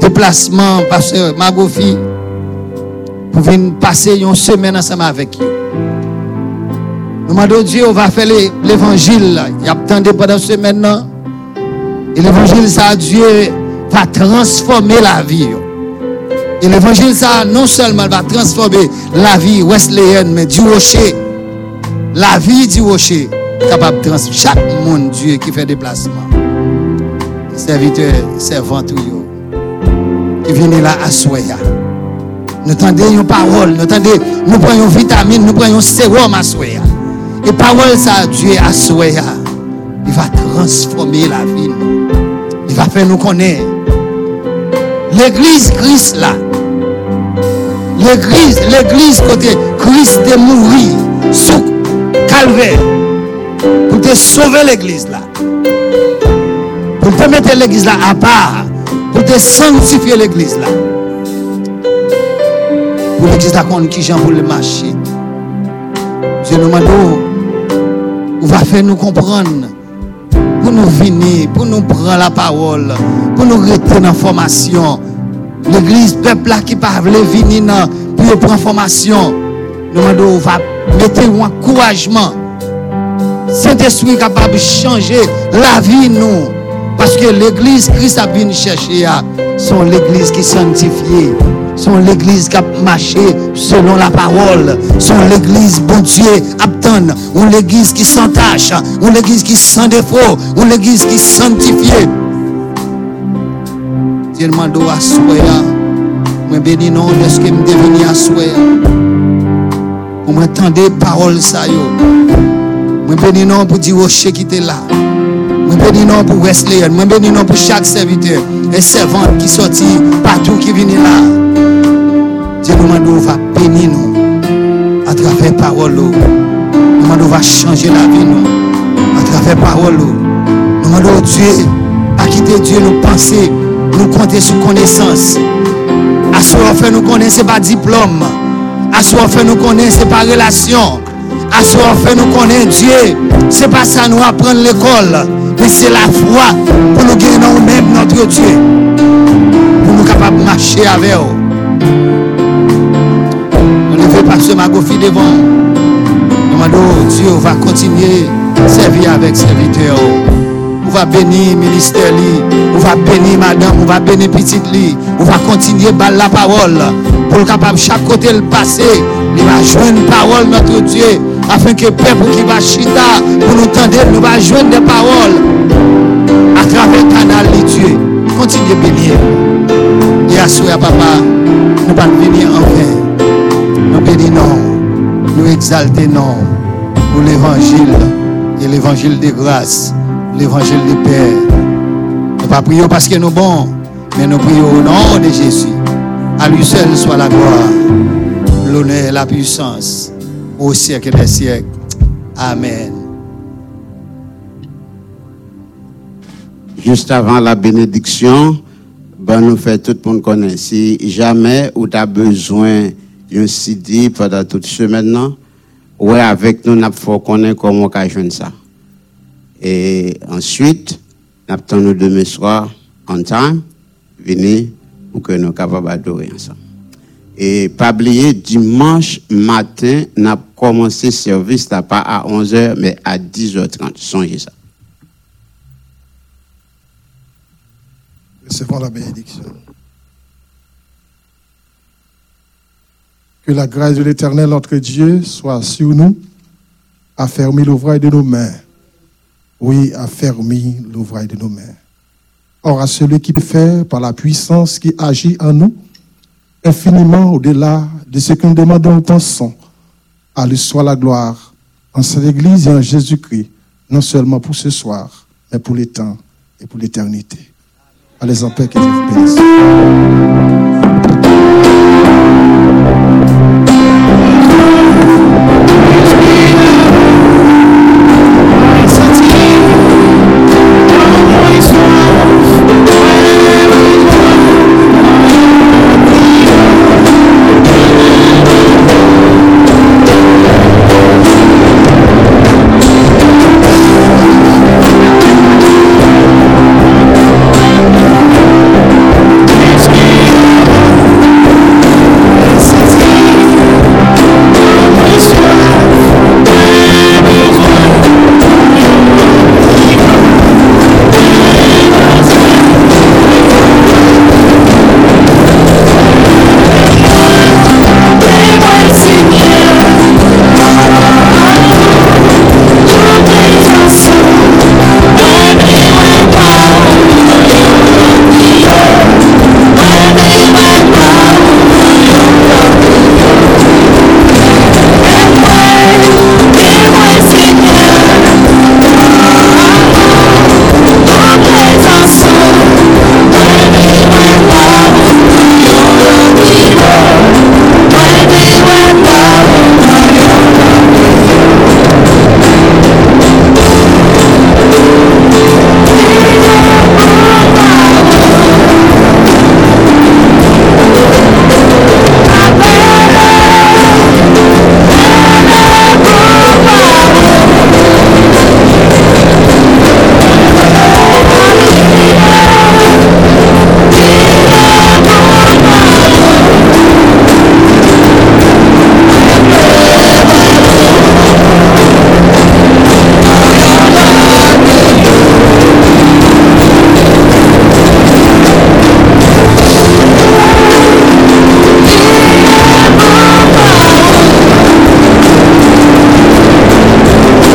déplacement, pasteur Magofi, pour venir passer une semaine ensemble avec vous. Nous demandons Dieu, on va faire l'évangile. Il y a attendu pendant ce semaine. Et l'évangile, ça, Dieu va transformer la vie. Et l'évangile, ça, non seulement va transformer la vie wesleyenne, mais du rocher. La vie du rocher, capable de transformer chaque monde, Dieu, qui fait déplacement. Serviteur, servant, qui viennent là à Soya. Nous entendons une parole, nous entendons, nous prenons vitamine, nous prenons sérum à Soya. Et parole ça, Dieu à Soya. Il va transformer la vie. Il va faire nous connaître. L'église Christ là. L'église, l'église côté Christ est mort sous calvaire. Pour te sauver l'église là. Pour te mettre l'église là à part pour te sanctifier l'église là. Pour l'église là qu'on qui pour le marché. Je nous demande où va faire nous comprendre pour nous venir, pour nous prendre la parole, pour nous rester dans la formation. L'église, peuple là qui parle venir pour prendre formation. Nous demandons va mettre un encouragement. Saint-Esprit capable de changer la vie nous. Parce que l'église Christ a bien chercher, sont l'église qui sanctifiée, sont l'église qui a marché selon la parole, sont l'église, bon Dieu, attend, ou l'église qui s'entache, ou l'église qui sans défaut, ou l'église qui sanctifiée. Dieu demande à soya, moi bénis non de ce que me devenu à soya. Pour m'entendre parole ça yo. Moi non pour dire qui était là. Moi bénis non pour Wesley, moi bénis non pour chaque serviteur et servante qui sortit partout qui vient là. Dieu nous va bénir nous à travers parole. Nous demande va changer la vie nous à travers parole. Nous demandons Dieu à quitter Dieu nous penser, nous compter sur connaissance. À ce fait nous connaissons pas diplôme. À ce fait nous connaissons pas relation. À ce fait nous connaissons Dieu. C'est pas ça nous apprendre l'école. Mais c'est la foi pour nous gagner nous-mêmes notre Dieu. Pour nous capables de marcher avec eux. On ne veut pas se magofi devant. Nous demandons Dieu va continuer à servir avec serviteur. on va bénir ministère li, on va bénir madame, on va bénir petite li, on va continuer par la parole pour le capable chaque côté le passer, il va joindre parole notre Dieu afin que le peuple qui va chita pour nous tendre, nous va joindre des paroles à travers canal de Dieu. Continuez bénir. Souhait, papa, nous pas venir en vain. Nous bénissons, nous exaltons pour l'évangile et l'évangile de grâce, l'évangile de paix. Nous pas prions parce que nous bons, mais nous prions au nom de Jésus. À lui seul soit la gloire, l'honneur et la puissance au siècle des siècles. Amen. Juste avant la bénédiction, ben nous fait tout le monde connaître. Si jamais ou tu as besoin d'un CD pendant toute semaine, non, ouais, avec nous, nous faut connaître comment on ça. Et ensuite, nous attendons demain soir, en time, venez pour que nous capables d'adorer ensemble. Et pas oublier, dimanche matin, nous commencé le service, pas à 11h, mais à 10h30. Songez ça. Recevons la bénédiction. Que la grâce de l'éternel, notre Dieu, soit sur nous, affermi l'ouvrage de nos mains. Oui, affermi l'ouvrage de nos mains. Or, à celui qui peut faire par la puissance qui agit en nous, infiniment au-delà de ce que nous demandons ou pensons, à lui soit la gloire en cette Église et en Jésus-Christ, non seulement pour ce soir, mais pour les temps et pour l'éternité. Allez en paix, que Dieu vous bénisse.